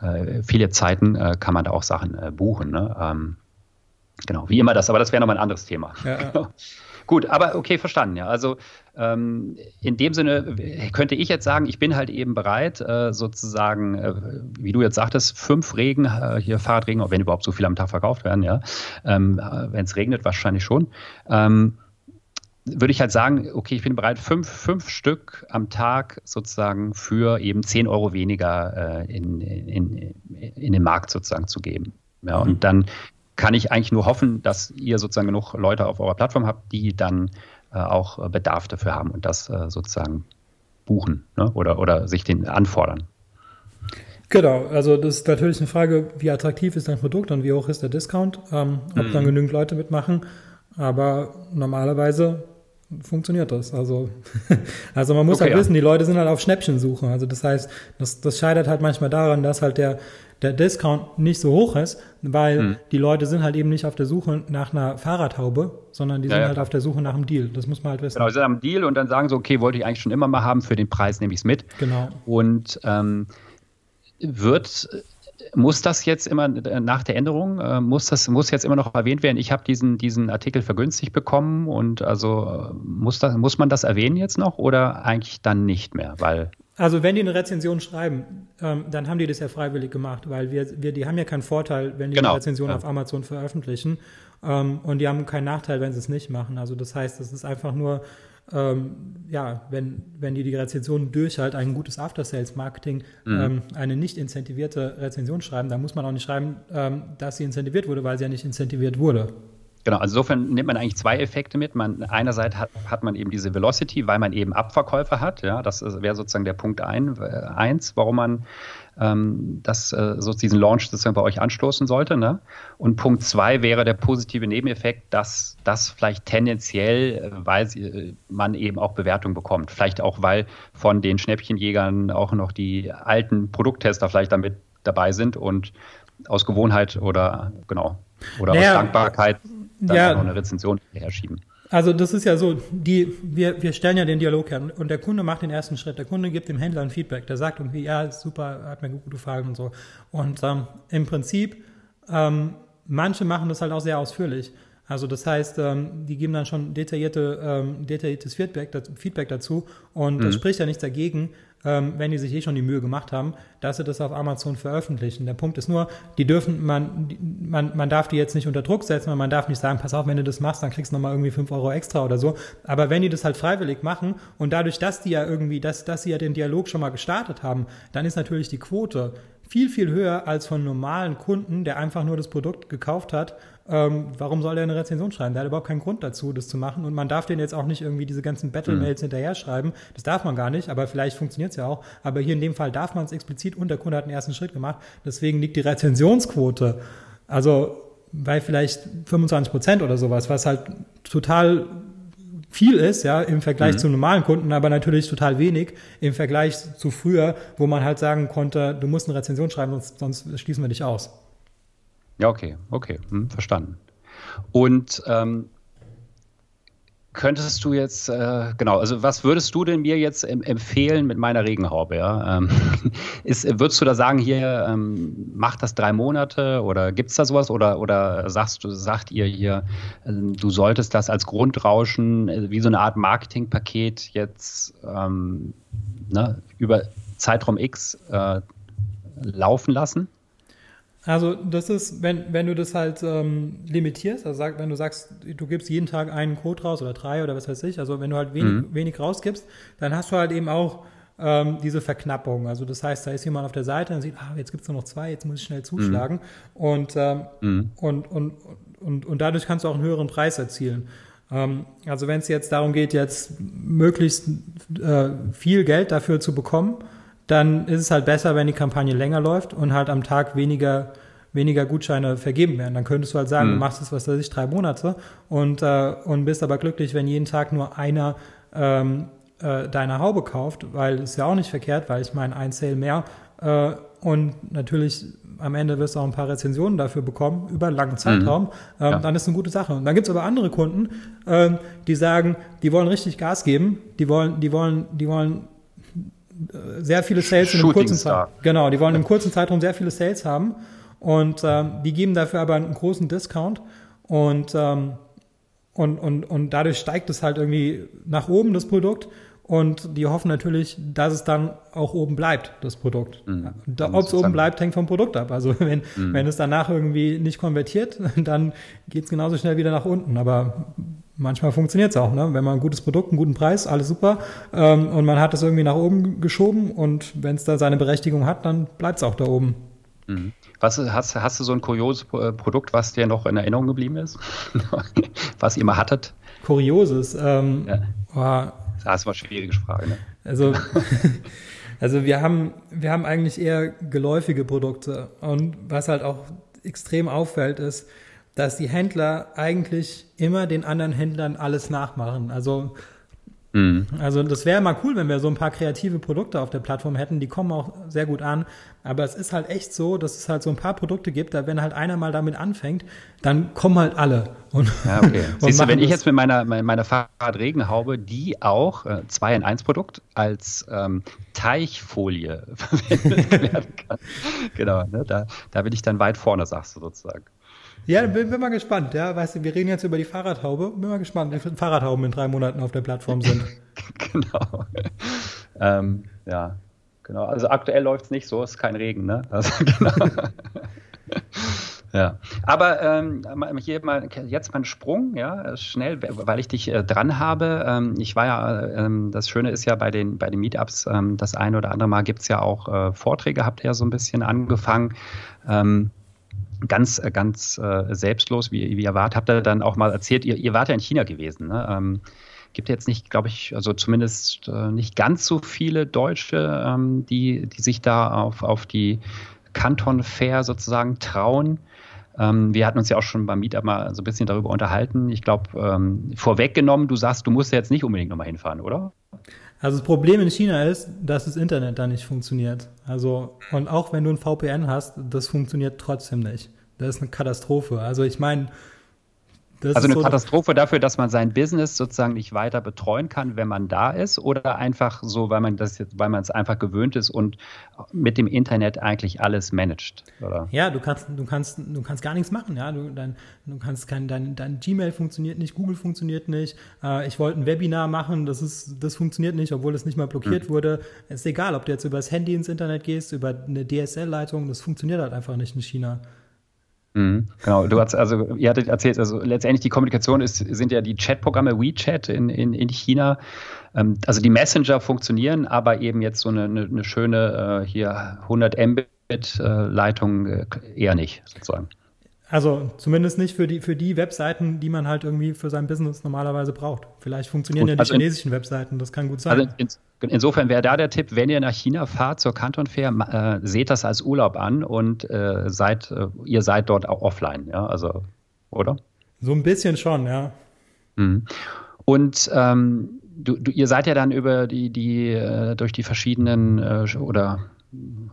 äh, viele Zeiten kann man da auch Sachen buchen. Ne? Ähm, genau, wie immer das. Aber das wäre nochmal ein anderes Thema. Ja, ja. Gut, aber okay, verstanden, ja. Also ähm, in dem Sinne könnte ich jetzt sagen, ich bin halt eben bereit, äh, sozusagen, äh, wie du jetzt sagtest, fünf Regen, äh, hier Fahrradregen, wenn überhaupt so viele am Tag verkauft werden, ja. Ähm, äh, wenn es regnet, wahrscheinlich schon. Ähm, würde ich halt sagen, okay, ich bin bereit, fünf, fünf Stück am Tag sozusagen für eben zehn Euro weniger äh, in, in, in den Markt sozusagen zu geben. Ja, und mhm. dann kann ich eigentlich nur hoffen, dass ihr sozusagen genug Leute auf eurer Plattform habt, die dann äh, auch Bedarf dafür haben und das äh, sozusagen buchen ne? oder, oder sich den anfordern. Genau, also das ist natürlich eine Frage, wie attraktiv ist dein Produkt und wie hoch ist der Discount, ähm, ob mhm. dann genügend Leute mitmachen. Aber normalerweise funktioniert das. Also, also man muss okay, halt wissen, die Leute sind halt auf Schnäppchensuche. Also das heißt, das, das scheitert halt manchmal daran, dass halt der, der Discount nicht so hoch ist, weil hm. die Leute sind halt eben nicht auf der Suche nach einer Fahrradhaube, sondern die sind ja. halt auf der Suche nach einem Deal. Das muss man halt wissen. Genau, sie sind am Deal und dann sagen sie, okay, wollte ich eigentlich schon immer mal haben, für den Preis nehme ich es mit. Genau. Und ähm, wird muss das jetzt immer nach der Änderung, äh, muss das muss jetzt immer noch erwähnt werden? Ich habe diesen, diesen Artikel vergünstigt bekommen und also äh, muss, das, muss man das erwähnen jetzt noch oder eigentlich dann nicht mehr? Weil also wenn die eine Rezension schreiben, ähm, dann haben die das ja freiwillig gemacht, weil wir, wir die haben ja keinen Vorteil, wenn die genau, eine Rezension ja. auf Amazon veröffentlichen ähm, und die haben keinen Nachteil, wenn sie es nicht machen. Also das heißt, es ist einfach nur ähm, ja, wenn, wenn die die Rezension durch halt ein gutes After-Sales-Marketing mhm. ähm, eine nicht incentivierte Rezension schreiben, dann muss man auch nicht schreiben, ähm, dass sie incentiviert wurde, weil sie ja nicht incentiviert wurde. Genau, also insofern nimmt man eigentlich zwei Effekte mit. Man, einerseits hat, hat man eben diese Velocity, weil man eben Abverkäufe hat. Ja, das wäre sozusagen der Punkt ein, eins, warum man ähm, das, äh, so diesen Launch sozusagen bei euch anstoßen sollte. Ne? Und Punkt zwei wäre der positive Nebeneffekt, dass das vielleicht tendenziell, äh, weil sie, äh, man eben auch Bewertung bekommt. Vielleicht auch, weil von den Schnäppchenjägern auch noch die alten Produkttester vielleicht damit dabei sind und aus Gewohnheit oder genau oder naja, aus Dankbarkeit dann ja, noch eine Rezension herschieben. Also das ist ja so, die, wir, wir stellen ja den Dialog her und der Kunde macht den ersten Schritt. Der Kunde gibt dem Händler ein Feedback. Der sagt irgendwie, ja, super, hat mir gut gefallen und so. Und ähm, im Prinzip, ähm, manche machen das halt auch sehr ausführlich. Also das heißt, ähm, die geben dann schon detaillierte, ähm, detailliertes Feedback, Feedback dazu und mhm. das spricht ja nichts dagegen, ähm, wenn die sich eh schon die Mühe gemacht haben, dass sie das auf Amazon veröffentlichen. Der Punkt ist nur, die dürfen, man, man, man darf die jetzt nicht unter Druck setzen, man darf nicht sagen, pass auf, wenn du das machst, dann kriegst du nochmal irgendwie fünf Euro extra oder so. Aber wenn die das halt freiwillig machen und dadurch, dass die ja irgendwie, dass, dass sie ja den Dialog schon mal gestartet haben, dann ist natürlich die Quote viel, viel höher als von normalen Kunden, der einfach nur das Produkt gekauft hat ähm, warum soll er eine Rezension schreiben? Der hat überhaupt keinen Grund dazu, das zu machen. Und man darf den jetzt auch nicht irgendwie diese ganzen Battle-Mails mhm. hinterher schreiben. Das darf man gar nicht, aber vielleicht funktioniert es ja auch. Aber hier in dem Fall darf man es explizit und der Kunde hat einen ersten Schritt gemacht. Deswegen liegt die Rezensionsquote, also bei vielleicht 25 Prozent oder sowas, was halt total viel ist, ja, im Vergleich mhm. zu normalen Kunden, aber natürlich total wenig im Vergleich zu früher, wo man halt sagen konnte, du musst eine Rezension schreiben, sonst, sonst schließen wir dich aus. Ja, okay, okay, hm, verstanden. Und ähm, könntest du jetzt, äh, genau, also was würdest du denn mir jetzt empfehlen mit meiner Regenhaube? Ja? Ähm, ist, würdest du da sagen, hier, ähm, mach das drei Monate oder gibt es da sowas? Oder, oder sagst sagt ihr hier, äh, du solltest das als Grundrauschen, äh, wie so eine Art Marketingpaket jetzt ähm, ne, über Zeitraum X äh, laufen lassen? Also das ist, wenn, wenn du das halt ähm, limitierst, also sag, wenn du sagst, du gibst jeden Tag einen Code raus oder drei oder was weiß ich, also wenn du halt wenig, mhm. wenig rausgibst, dann hast du halt eben auch ähm, diese Verknappung. Also das heißt, da ist jemand auf der Seite und sieht, ah, jetzt gibt es nur noch zwei, jetzt muss ich schnell zuschlagen. Mhm. Und, ähm, mhm. und, und, und, und dadurch kannst du auch einen höheren Preis erzielen. Ähm, also wenn es jetzt darum geht, jetzt möglichst äh, viel Geld dafür zu bekommen, dann ist es halt besser, wenn die Kampagne länger läuft und halt am Tag weniger, weniger Gutscheine vergeben werden. Dann könntest du halt sagen, mhm. du machst es, was weiß ich, drei Monate und, äh, und bist aber glücklich, wenn jeden Tag nur einer ähm, äh, deine Haube kauft, weil es ja auch nicht verkehrt, weil ich meine, ein Sale mehr äh, und natürlich am Ende wirst du auch ein paar Rezensionen dafür bekommen, über einen langen Zeitraum, mhm. ähm, ja. dann ist es eine gute Sache. Und dann gibt es aber andere Kunden, ähm, die sagen, die wollen richtig Gas geben, die wollen, die wollen, die wollen sehr viele Sales in einem kurzen Zeitraum. Genau, die wollen im kurzen Zeitraum sehr viele Sales haben und ähm, die geben dafür aber einen großen Discount und, ähm, und, und, und dadurch steigt es halt irgendwie nach oben, das Produkt. Und die hoffen natürlich, dass es dann auch oben bleibt, das Produkt. Mhm. Ob es oben bleibt, hängt vom Produkt ab. Also wenn, mhm. wenn es danach irgendwie nicht konvertiert, dann geht es genauso schnell wieder nach unten. Aber manchmal funktioniert es auch, ne? wenn man ein gutes Produkt, einen guten Preis, alles super ähm, und man hat es irgendwie nach oben geschoben und wenn es da seine Berechtigung hat, dann bleibt es auch da oben. Mhm. Was, hast, hast du so ein kurioses äh, Produkt, was dir noch in Erinnerung geblieben ist? was ihr mal hattet? Kurioses? Ähm, ja. oh, das war eine schwierige Frage. Ne? Also, also wir haben, wir haben eigentlich eher geläufige Produkte. Und was halt auch extrem auffällt, ist, dass die Händler eigentlich immer den anderen Händlern alles nachmachen. Also Mhm. Also das wäre mal cool, wenn wir so ein paar kreative Produkte auf der Plattform hätten. Die kommen auch sehr gut an. Aber es ist halt echt so, dass es halt so ein paar Produkte gibt, da wenn halt einer mal damit anfängt, dann kommen halt alle. Und, ja, okay. Siehst du, wenn ich jetzt mit meiner, meiner Fahrradregenhaube, die auch äh, 2 in 1 Produkt als ähm, Teichfolie verwendet werden kann. genau, ne, da, da bin ich dann weit vorne, sagst du sozusagen. Ja, bin, bin mal gespannt. Ja, weißt du, wir reden jetzt über die Fahrradhaube. Bin mal gespannt, wie viele Fahrradhauben in drei Monaten auf der Plattform sind. genau. Ähm, ja, genau. Also aktuell läuft es nicht so, es ist kein Regen, ne? Also, genau. Ja, aber ähm, hier mal jetzt mal ein Sprung, ja, schnell, weil ich dich äh, dran habe. Ähm, ich war ja, ähm, das Schöne ist ja bei den bei den Meetups, ähm, das eine oder andere Mal gibt es ja auch äh, Vorträge, habt ihr ja so ein bisschen angefangen. Ganz, äh, ganz äh, selbstlos, wie, wie ihr wart, habt ihr dann auch mal erzählt, ihr, ihr wart ja in China gewesen. Ne? Ähm, gibt jetzt nicht, glaube ich, also zumindest äh, nicht ganz so viele Deutsche, ähm, die, die sich da auf, auf die Canton Fair sozusagen trauen. Ähm, wir hatten uns ja auch schon beim Meetup mal so ein bisschen darüber unterhalten. Ich glaube, ähm, vorweggenommen, du sagst, du musst jetzt nicht unbedingt nochmal hinfahren, oder? Also das Problem in China ist, dass das Internet da nicht funktioniert. Also, und auch wenn du ein VPN hast, das funktioniert trotzdem nicht. Das ist eine Katastrophe. Also ich meine, das also eine so Katastrophe dafür, dass man sein Business sozusagen nicht weiter betreuen kann, wenn man da ist, oder einfach so, weil man das jetzt, weil man es einfach gewöhnt ist und mit dem Internet eigentlich alles managt, oder? Ja, du kannst, du kannst, du kannst gar nichts machen, ja. Du, dein, du kannst kein, dein, dein Gmail funktioniert nicht, Google funktioniert nicht. Äh, ich wollte ein Webinar machen, das ist, das funktioniert nicht, obwohl es nicht mal blockiert mhm. wurde. Ist egal, ob du jetzt über das Handy ins Internet gehst, über eine DSL-Leitung, das funktioniert halt einfach nicht in China. Mhm, genau, du hast also, ihr hattet erzählt, also letztendlich die Kommunikation ist, sind ja die Chatprogramme WeChat in, in, in China. Ähm, also die Messenger funktionieren, aber eben jetzt so eine, eine, schöne äh, hier 100 Mbit äh, Leitung äh, eher nicht, sozusagen. Also zumindest nicht für die, für die Webseiten, die man halt irgendwie für sein Business normalerweise braucht. Vielleicht funktionieren Gut, ja die also chinesischen in, Webseiten, das kann gut sein. Also in, insofern wäre da der Tipp, wenn ihr nach China fahrt zur Canton Fair, äh, seht das als Urlaub an und äh, seid, äh, ihr seid dort auch offline, ja, also, oder? So ein bisschen schon, ja. Mhm. Und ähm, du, du, ihr seid ja dann über die, die äh, durch die verschiedenen äh, oder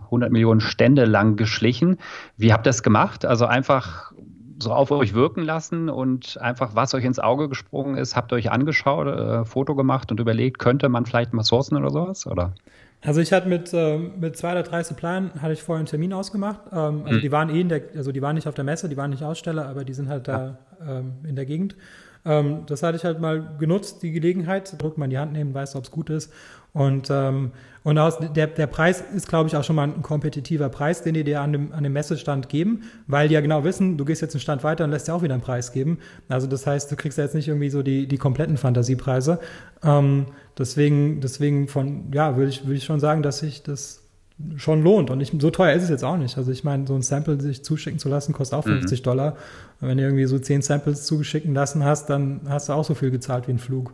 100 Millionen Stände lang geschlichen. Wie habt ihr das gemacht? Also einfach so auf euch wirken lassen und einfach, was euch ins Auge gesprungen ist, habt ihr euch angeschaut, äh, Foto gemacht und überlegt, könnte man vielleicht mal sourcen oder sowas? Oder? Also ich hatte mit, äh, mit zwei oder drei Suppliern hatte ich vorher einen Termin ausgemacht. Ähm, also mhm. die waren eh in der, also die waren nicht auf der Messe, die waren nicht Aussteller, aber die sind halt da ja. ähm, in der Gegend. Ähm, das hatte ich halt mal genutzt, die Gelegenheit, drückt mal in die Hand nehmen, weiß, ob es gut ist. Und, ähm, und aus, der, der Preis ist, glaube ich, auch schon mal ein kompetitiver Preis, den die dir an dem, an dem Messestand geben, weil die ja genau wissen, du gehst jetzt einen Stand weiter und lässt dir auch wieder einen Preis geben. Also das heißt, du kriegst ja jetzt nicht irgendwie so die, die kompletten Fantasiepreise. Ähm, deswegen, deswegen von, ja, würde ich, würde ich schon sagen, dass ich das schon lohnt. Und ich, so teuer ist es jetzt auch nicht. Also ich meine, so ein Sample sich zuschicken zu lassen, kostet auch 50 mhm. Dollar. Und wenn du irgendwie so 10 Samples zugeschicken lassen hast, dann hast du auch so viel gezahlt wie ein Flug.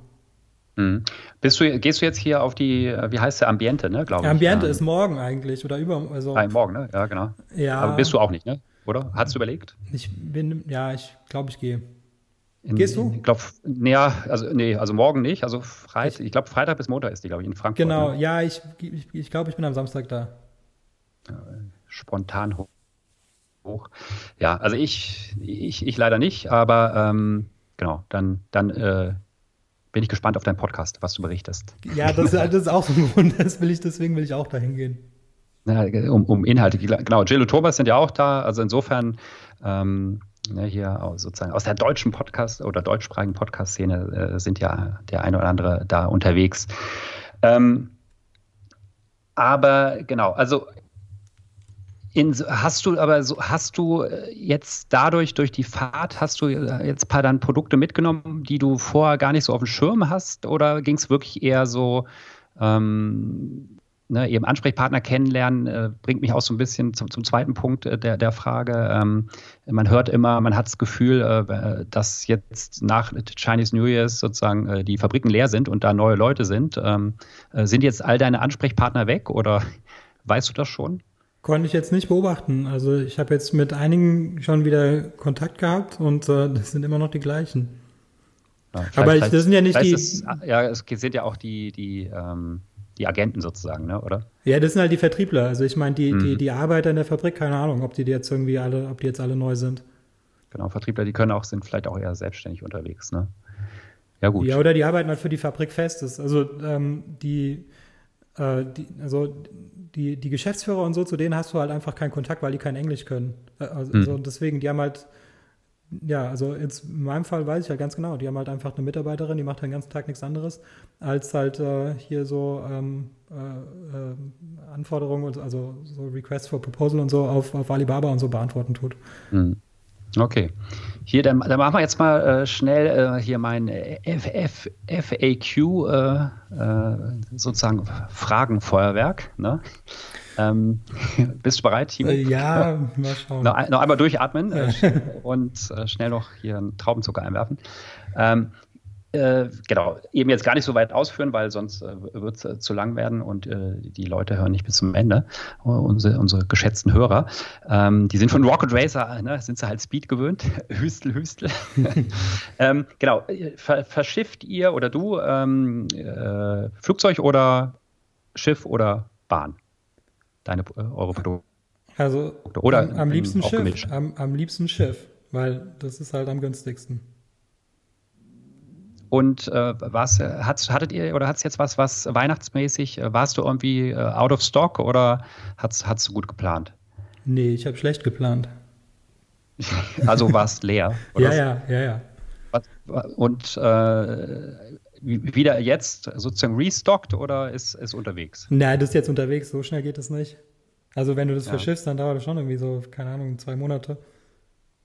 Mhm. Bist du, gehst du jetzt hier auf die, wie heißt der, Ambiente, ne, glaube ich? Ambiente ist morgen eigentlich oder über. Also, ah, morgen, ne? Ja, genau. Ja. Aber bist du auch nicht, ne? Oder? Hast du überlegt? Ich bin, ja, ich glaube, ich gehe. Gehst du? Ich glaube, nee, also, nee, also morgen nicht. Also Freit, ich, ich glaube, Freitag bis Montag ist die, glaube ich, in Frankfurt. Genau, ne? ja, ich, ich, ich glaube, ich bin am Samstag da. Spontan hoch. Ja, also ich, ich, ich leider nicht, aber ähm, genau, dann, dann äh, bin ich gespannt auf deinen Podcast, was du berichtest. Ja, das, das ist auch so ein Grund, das will ich, deswegen will ich auch dahin gehen. Ja, um, um Inhalte, genau. Jill und Thomas sind ja auch da, also insofern ähm, ne, hier sozusagen aus der deutschen Podcast- oder deutschsprachigen Podcast-Szene äh, sind ja der eine oder andere da unterwegs. Ähm, aber genau, also in, hast du aber so, hast du äh, jetzt dadurch, durch die Fahrt, hast du äh, jetzt ein paar dann Produkte mitgenommen, die du vorher gar nicht so auf dem Schirm hast? Oder ging es wirklich eher so, ähm, ne, eben Ansprechpartner kennenlernen, äh, bringt mich auch so ein bisschen zum, zum zweiten Punkt äh, der, der Frage. Ähm, man hört immer, man hat das Gefühl, äh, dass jetzt nach Chinese New Year sozusagen äh, die Fabriken leer sind und da neue Leute sind. Ähm, äh, sind jetzt all deine Ansprechpartner weg oder weißt du das schon? Konnte ich jetzt nicht beobachten. Also ich habe jetzt mit einigen schon wieder Kontakt gehabt und äh, das sind immer noch die gleichen. Ja, Aber ich, das sind ja nicht die. Es, ja, es sind ja auch die, die ähm, die Agenten sozusagen, ne, oder? Ja, das sind halt die Vertriebler. Also ich meine, die, mhm. die, die Arbeiter in der Fabrik, keine Ahnung, ob die jetzt irgendwie alle, ob die jetzt alle neu sind. Genau, Vertriebler, die können auch, sind vielleicht auch eher selbstständig unterwegs, ne? Ja, gut. Ja, oder die arbeiten halt für die Fabrik fest. Also ähm, die, äh, die, also die, die Geschäftsführer und so, zu denen hast du halt einfach keinen Kontakt, weil die kein Englisch können. Äh, also mhm. deswegen, die haben halt ja, also jetzt in meinem Fall weiß ich halt ganz genau, die haben halt einfach eine Mitarbeiterin, die macht den ganzen Tag nichts anderes, als halt äh, hier so ähm, äh, äh, Anforderungen, und, also so Requests for Proposal und so auf, auf Alibaba und so beantworten tut. Mhm. Okay. Hier, dann, dann, machen wir jetzt mal äh, schnell äh, hier mein FF, FAQ, äh, äh, sozusagen Fragenfeuerwerk. Ne? Ähm, bist du bereit, Timo? Äh, ja, mal schauen. Noch, noch einmal durchatmen äh, und äh, schnell noch hier einen Traubenzucker einwerfen. Ähm, äh, genau, eben jetzt gar nicht so weit ausführen, weil sonst äh, wird es äh, zu lang werden und äh, die Leute hören nicht bis zum Ende. unsere, unsere geschätzten Hörer, ähm, die sind von Rocket Racer, ne, sind sie halt Speed gewöhnt. Hüstel, Hüstel. ähm, genau, ver verschifft ihr oder du ähm, Flugzeug oder Schiff oder Bahn? deine äh, eure Produkte? Also oder am, am liebsten Schiff, am, am, liebsten Schiff, weil das ist halt am günstigsten. Und äh, was hat, hattet ihr oder hat es jetzt was, was weihnachtsmäßig, äh, warst du irgendwie äh, out of stock oder hat es du gut geplant? Nee, ich habe schlecht geplant. also war es leer? ja, ja, ja, ja. Und äh, wieder jetzt sozusagen restockt oder ist es unterwegs? Nein, das ist jetzt unterwegs, so schnell geht es nicht. Also wenn du das ja. verschiffst, dann dauert das schon irgendwie so, keine Ahnung, zwei Monate.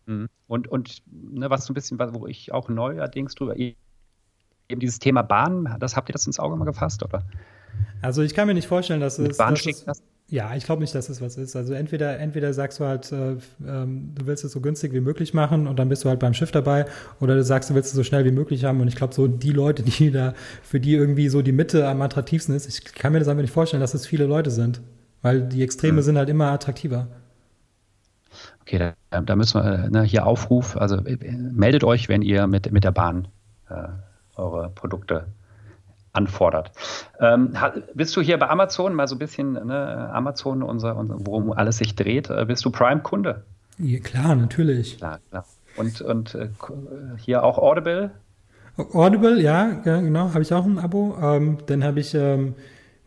Mhm. Und, und ne, was so ein bisschen, wo ich auch neuerdings drüber, eben dieses Thema Bahn, das habt ihr das ins Auge mal gefasst, oder? Also ich kann mir nicht vorstellen, dass es. Bahn dass es, ja, ich glaube nicht, dass es was ist. Also entweder, entweder sagst du halt, äh, ähm, du willst es so günstig wie möglich machen und dann bist du halt beim Schiff dabei, oder du sagst, du willst es so schnell wie möglich haben. Und ich glaube, so die Leute, die da, für die irgendwie so die Mitte am attraktivsten ist, ich kann mir das einfach nicht vorstellen, dass es viele Leute sind. Weil die Extreme mhm. sind halt immer attraktiver. Okay, da, da müssen wir ne, hier Aufruf, also äh, meldet euch, wenn ihr mit, mit der Bahn äh, eure Produkte anfordert. Ähm, bist du hier bei Amazon mal so ein bisschen, ne, Amazon, unser, unser, worum alles sich dreht, äh, bist du Prime-Kunde? Ja, klar, natürlich. Klar, klar. Und, und äh, hier auch Audible? Audible, ja, ja genau, habe ich auch ein Abo. Ähm, dann habe ich ähm,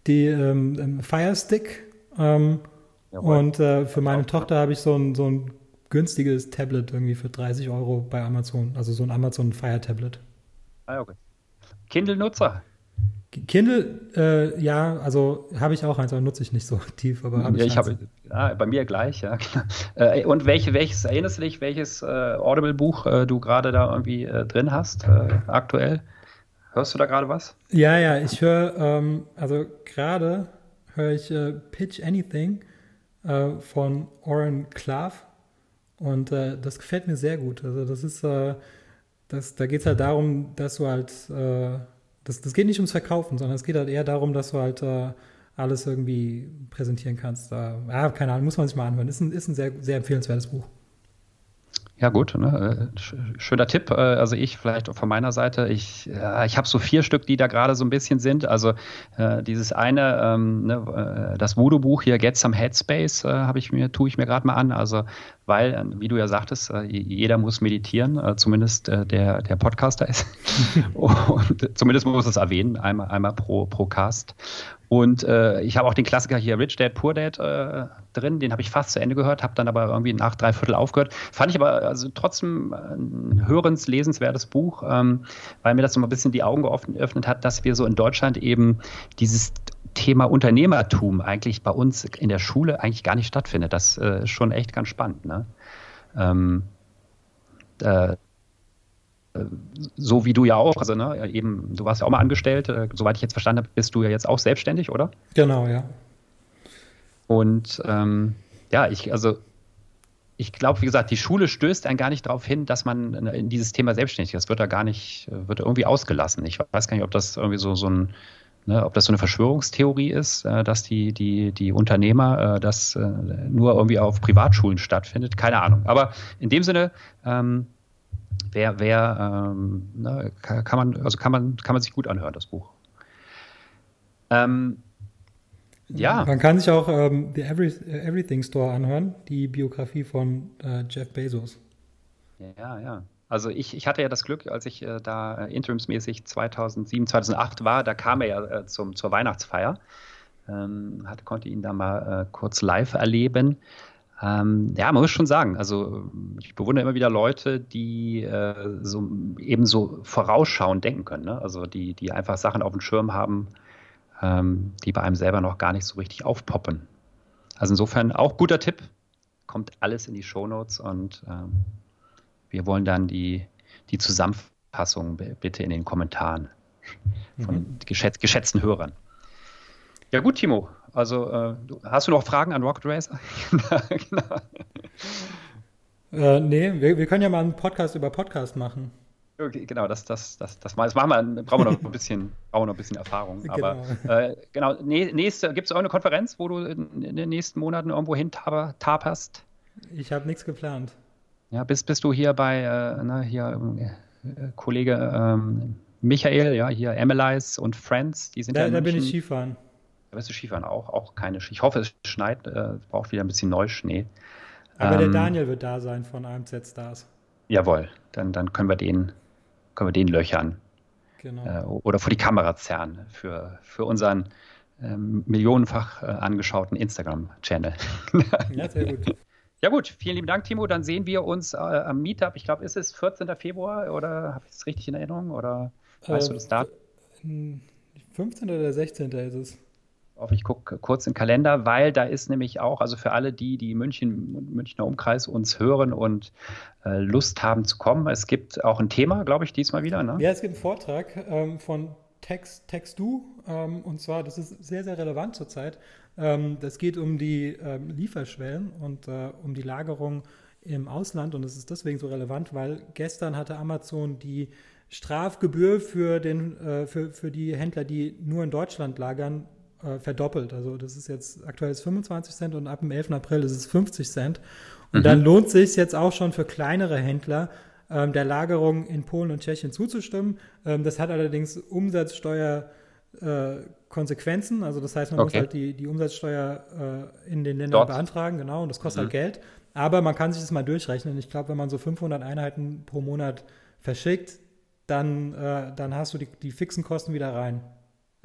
die ähm, ähm Fire Stick ähm, und äh, für meine Tochter habe ich so ein, so ein günstiges Tablet irgendwie für 30 Euro bei Amazon, also so ein Amazon Fire Tablet. Ah, okay. Kindle-Nutzer? Kindle, äh, ja, also habe ich auch eins, aber nutze ich nicht so tief. Aber hab ja, ich, habe ja, bei mir gleich, ja. Äh, und welche, welches, erinnerst du dich, welches äh, Audible-Buch äh, du gerade da irgendwie äh, drin hast, äh, aktuell? Hörst du da gerade was? Ja, ja, ich höre, ähm, also gerade höre ich Pitch Anything von Oren Klav und das gefällt mir sehr gut. Also das ist, das, da geht es halt darum, dass du halt das, das geht nicht ums Verkaufen, sondern es geht halt eher darum, dass du halt äh, alles irgendwie präsentieren kannst. Äh, ja, keine Ahnung, muss man sich mal anhören. Ist ein, ist ein sehr, sehr empfehlenswertes Buch. Ja, gut, ne? Äh, schöner Tipp. Äh, also ich vielleicht von meiner Seite, ich, ich habe so vier Stück, die da gerade so ein bisschen sind. Also äh, dieses eine, ähm, ne, das Voodoo-Buch hier, Get Some Headspace, äh, habe ich mir, tue ich mir gerade mal an. Also weil, wie du ja sagtest, jeder muss meditieren, zumindest der, der Podcaster ist. Und zumindest muss es erwähnen, einmal, einmal pro, pro Cast. Und äh, ich habe auch den Klassiker hier Rich Dad, Poor Dad äh, drin, den habe ich fast zu Ende gehört, habe dann aber irgendwie nach drei Viertel aufgehört. Fand ich aber also trotzdem ein hörens, lesenswertes Buch, ähm, weil mir das so ein bisschen die Augen geöffnet hat, dass wir so in Deutschland eben dieses Thema Unternehmertum eigentlich bei uns in der Schule eigentlich gar nicht stattfindet. Das äh, ist schon echt ganz spannend. Ne? Ähm, äh, so wie du ja auch, also ne, eben, du warst ja auch mal angestellt, äh, soweit ich jetzt verstanden habe, bist du ja jetzt auch selbstständig, oder? Genau, ja. Und ähm, ja, ich, also ich glaube, wie gesagt, die Schule stößt einen gar nicht darauf hin, dass man in dieses Thema Selbstständigkeit, das wird da gar nicht, wird irgendwie ausgelassen. Ich weiß gar nicht, ob das irgendwie so, so ein, ne, ob das so eine Verschwörungstheorie ist, äh, dass die, die, die Unternehmer, äh, das äh, nur irgendwie auf Privatschulen stattfindet. Keine Ahnung. Aber in dem Sinne, ähm, wer, wer, ähm, ne, kann man, also kann man, kann man sich gut anhören, das Buch. Ähm, ja. Man kann sich auch ähm, The Every, Everything Store anhören, die Biografie von äh, Jeff Bezos. Ja, ja. Also ich, ich hatte ja das Glück, als ich äh, da äh, interimsmäßig 2007, 2008 war, da kam er ja äh, zum, zur Weihnachtsfeier. Ähm, hatte, konnte ihn da mal äh, kurz live erleben. Ähm, ja, man muss schon sagen, also ich bewundere immer wieder Leute, die äh, so eben so vorausschauend denken können. Ne? Also die, die einfach Sachen auf dem Schirm haben, ähm, die bei einem selber noch gar nicht so richtig aufpoppen. Also insofern auch guter Tipp. Kommt alles in die Shownotes und ähm, wir wollen dann die, die Zusammenfassung bitte in den Kommentaren von mhm. geschätz, geschätzten Hörern. Ja gut, Timo. Also äh, hast du noch Fragen an Rocket Racer? genau. Äh, nee, wir, wir können ja mal einen Podcast über Podcast machen. Okay, genau, das, das, das, das, das machen wir, brauchen wir noch ein bisschen, brauchen wir noch ein bisschen Erfahrung. Aber genau, äh, genau nächste, gibt es auch eine Konferenz, wo du in, in, den nächsten Monaten irgendwo hin taperst? Ich habe nichts geplant. Ja, bist, bist du hier bei, äh, na, hier, äh, Kollege ähm, Michael, ja, hier Emilys und Friends, die sind da, ja Da bin ich Skifahren. Da bist du Skifahren auch, auch keine Ich hoffe, es schneit, äh, braucht wieder ein bisschen Neuschnee. Aber ähm, der Daniel wird da sein von AMZ Stars. Jawohl, dann, dann können wir den können wir den löchern. Genau. Äh, oder vor die Kamera zerren für, für unseren ähm, millionenfach äh, angeschauten Instagram-Channel. ja, sehr gut. Ja gut, vielen lieben Dank, Timo. Dann sehen wir uns äh, am Meetup. Ich glaube, ist es 14. Februar oder habe ich es richtig in Erinnerung? Oder weißt du das Datum? 15. oder 16. ist es auf, ich gucke kurz im Kalender, weil da ist nämlich auch, also für alle die, die München, Münchner Umkreis uns hören und äh, Lust haben zu kommen, es gibt auch ein Thema, glaube ich, diesmal wieder. Ne? Ja, es gibt einen Vortrag ähm, von Text, TextDo ähm, und zwar, das ist sehr, sehr relevant zurzeit. Ähm, das geht um die ähm, Lieferschwellen und äh, um die Lagerung im Ausland und es ist deswegen so relevant, weil gestern hatte Amazon die Strafgebühr für, den, äh, für, für die Händler, die nur in Deutschland lagern, äh, verdoppelt. Also das ist jetzt aktuell ist 25 Cent und ab dem 11. April ist es 50 Cent. Und mhm. dann lohnt sich jetzt auch schon für kleinere Händler ähm, der Lagerung in Polen und Tschechien zuzustimmen. Ähm, das hat allerdings Umsatzsteuer äh, Konsequenzen. Also das heißt, man okay. muss halt die, die Umsatzsteuer äh, in den Ländern Dort. beantragen, genau, und das kostet halt mhm. halt Geld. Aber man kann sich das mal durchrechnen. Ich glaube, wenn man so 500 Einheiten pro Monat verschickt, dann, äh, dann hast du die, die fixen Kosten wieder rein.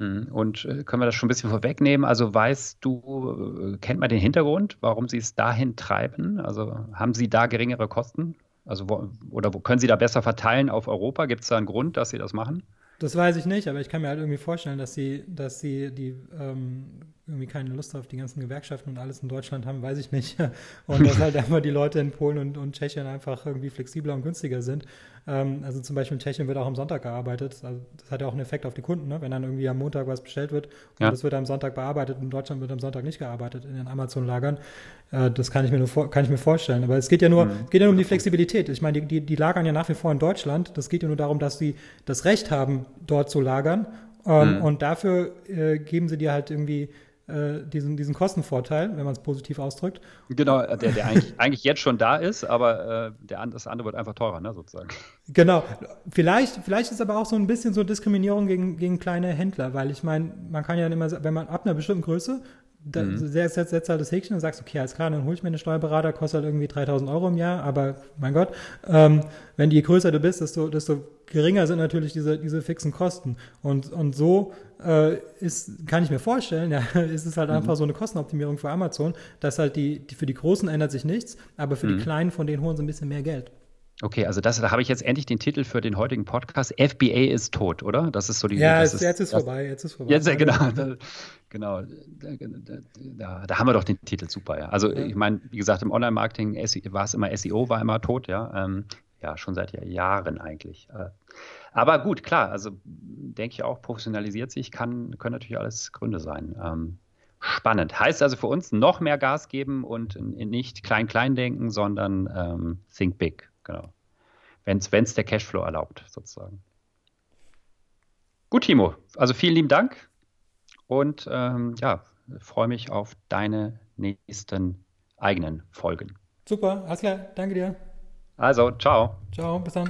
Mhm. Und äh, können wir das schon ein bisschen vorwegnehmen? Also weißt du, äh, kennt man den Hintergrund, warum Sie es dahin treiben? Also haben Sie da geringere Kosten? Also wo, oder wo können Sie da besser verteilen auf Europa? Gibt es da einen Grund, dass Sie das machen? Das weiß ich nicht, aber ich kann mir halt irgendwie vorstellen, dass sie, dass sie die ähm, irgendwie keine Lust auf die ganzen Gewerkschaften und alles in Deutschland haben, weiß ich nicht. Und dass halt einfach die Leute in Polen und, und Tschechien einfach irgendwie flexibler und günstiger sind. Ähm, also zum Beispiel in Tschechien wird auch am Sonntag gearbeitet. Also das hat ja auch einen Effekt auf die Kunden, ne? wenn dann irgendwie am Montag was bestellt wird und ja. das wird am Sonntag bearbeitet. In Deutschland wird am Sonntag nicht gearbeitet in den Amazon-Lagern. Äh, das kann ich mir nur kann ich mir vorstellen. Aber es geht ja nur, mhm. geht ja nur um die Flexibilität. Ich meine, die, die, die lagern ja nach wie vor in Deutschland. Das geht ja nur darum, dass sie das Recht haben, dort zu lagern. Ähm, mhm. Und dafür äh, geben sie dir halt irgendwie äh, diesen, diesen Kostenvorteil, wenn man es positiv ausdrückt. Genau, der, der eigentlich, eigentlich jetzt schon da ist, aber äh, der, das andere wird einfach teurer, ne, sozusagen. Genau. Vielleicht, vielleicht ist aber auch so ein bisschen so Diskriminierung gegen, gegen kleine Händler, weil ich meine, man kann ja immer, wenn man ab einer bestimmten Größe da mhm. setzt, setzt halt das Häkchen und sagst, okay, alles klar, dann hole ich mir einen Steuerberater, kostet halt irgendwie 3000 Euro im Jahr, aber mein Gott, ähm, wenn je größer du bist, desto, desto geringer sind natürlich diese, diese fixen Kosten. Und, und so äh, ist, kann ich mir vorstellen, ja, ist es halt mhm. einfach so eine Kostenoptimierung für Amazon, dass halt die, die für die Großen ändert sich nichts, aber für mhm. die Kleinen, von denen holen sie ein bisschen mehr Geld. Okay, also das, da habe ich jetzt endlich den Titel für den heutigen Podcast. FBA ist tot, oder? Das ist so die. Ja, jetzt, ist, jetzt ist das, vorbei. Jetzt ist vorbei. Jetzt, genau, da, genau. Da, da, haben wir doch den Titel super. Ja. Also ja. ich meine, wie gesagt, im Online-Marketing war es immer SEO, war immer tot. Ja, ähm, ja, schon seit Jahren eigentlich. Äh, aber gut, klar. Also denke ich auch, professionalisiert sich kann können natürlich alles Gründe sein. Ähm, spannend. Heißt also für uns noch mehr Gas geben und nicht klein-klein denken, sondern ähm, think big. Genau. Wenn es der Cashflow erlaubt, sozusagen. Gut, Timo. Also vielen lieben Dank und ähm, ja, freue mich auf deine nächsten eigenen Folgen. Super, alles klar. Danke dir. Also, ciao. Ciao, bis dann.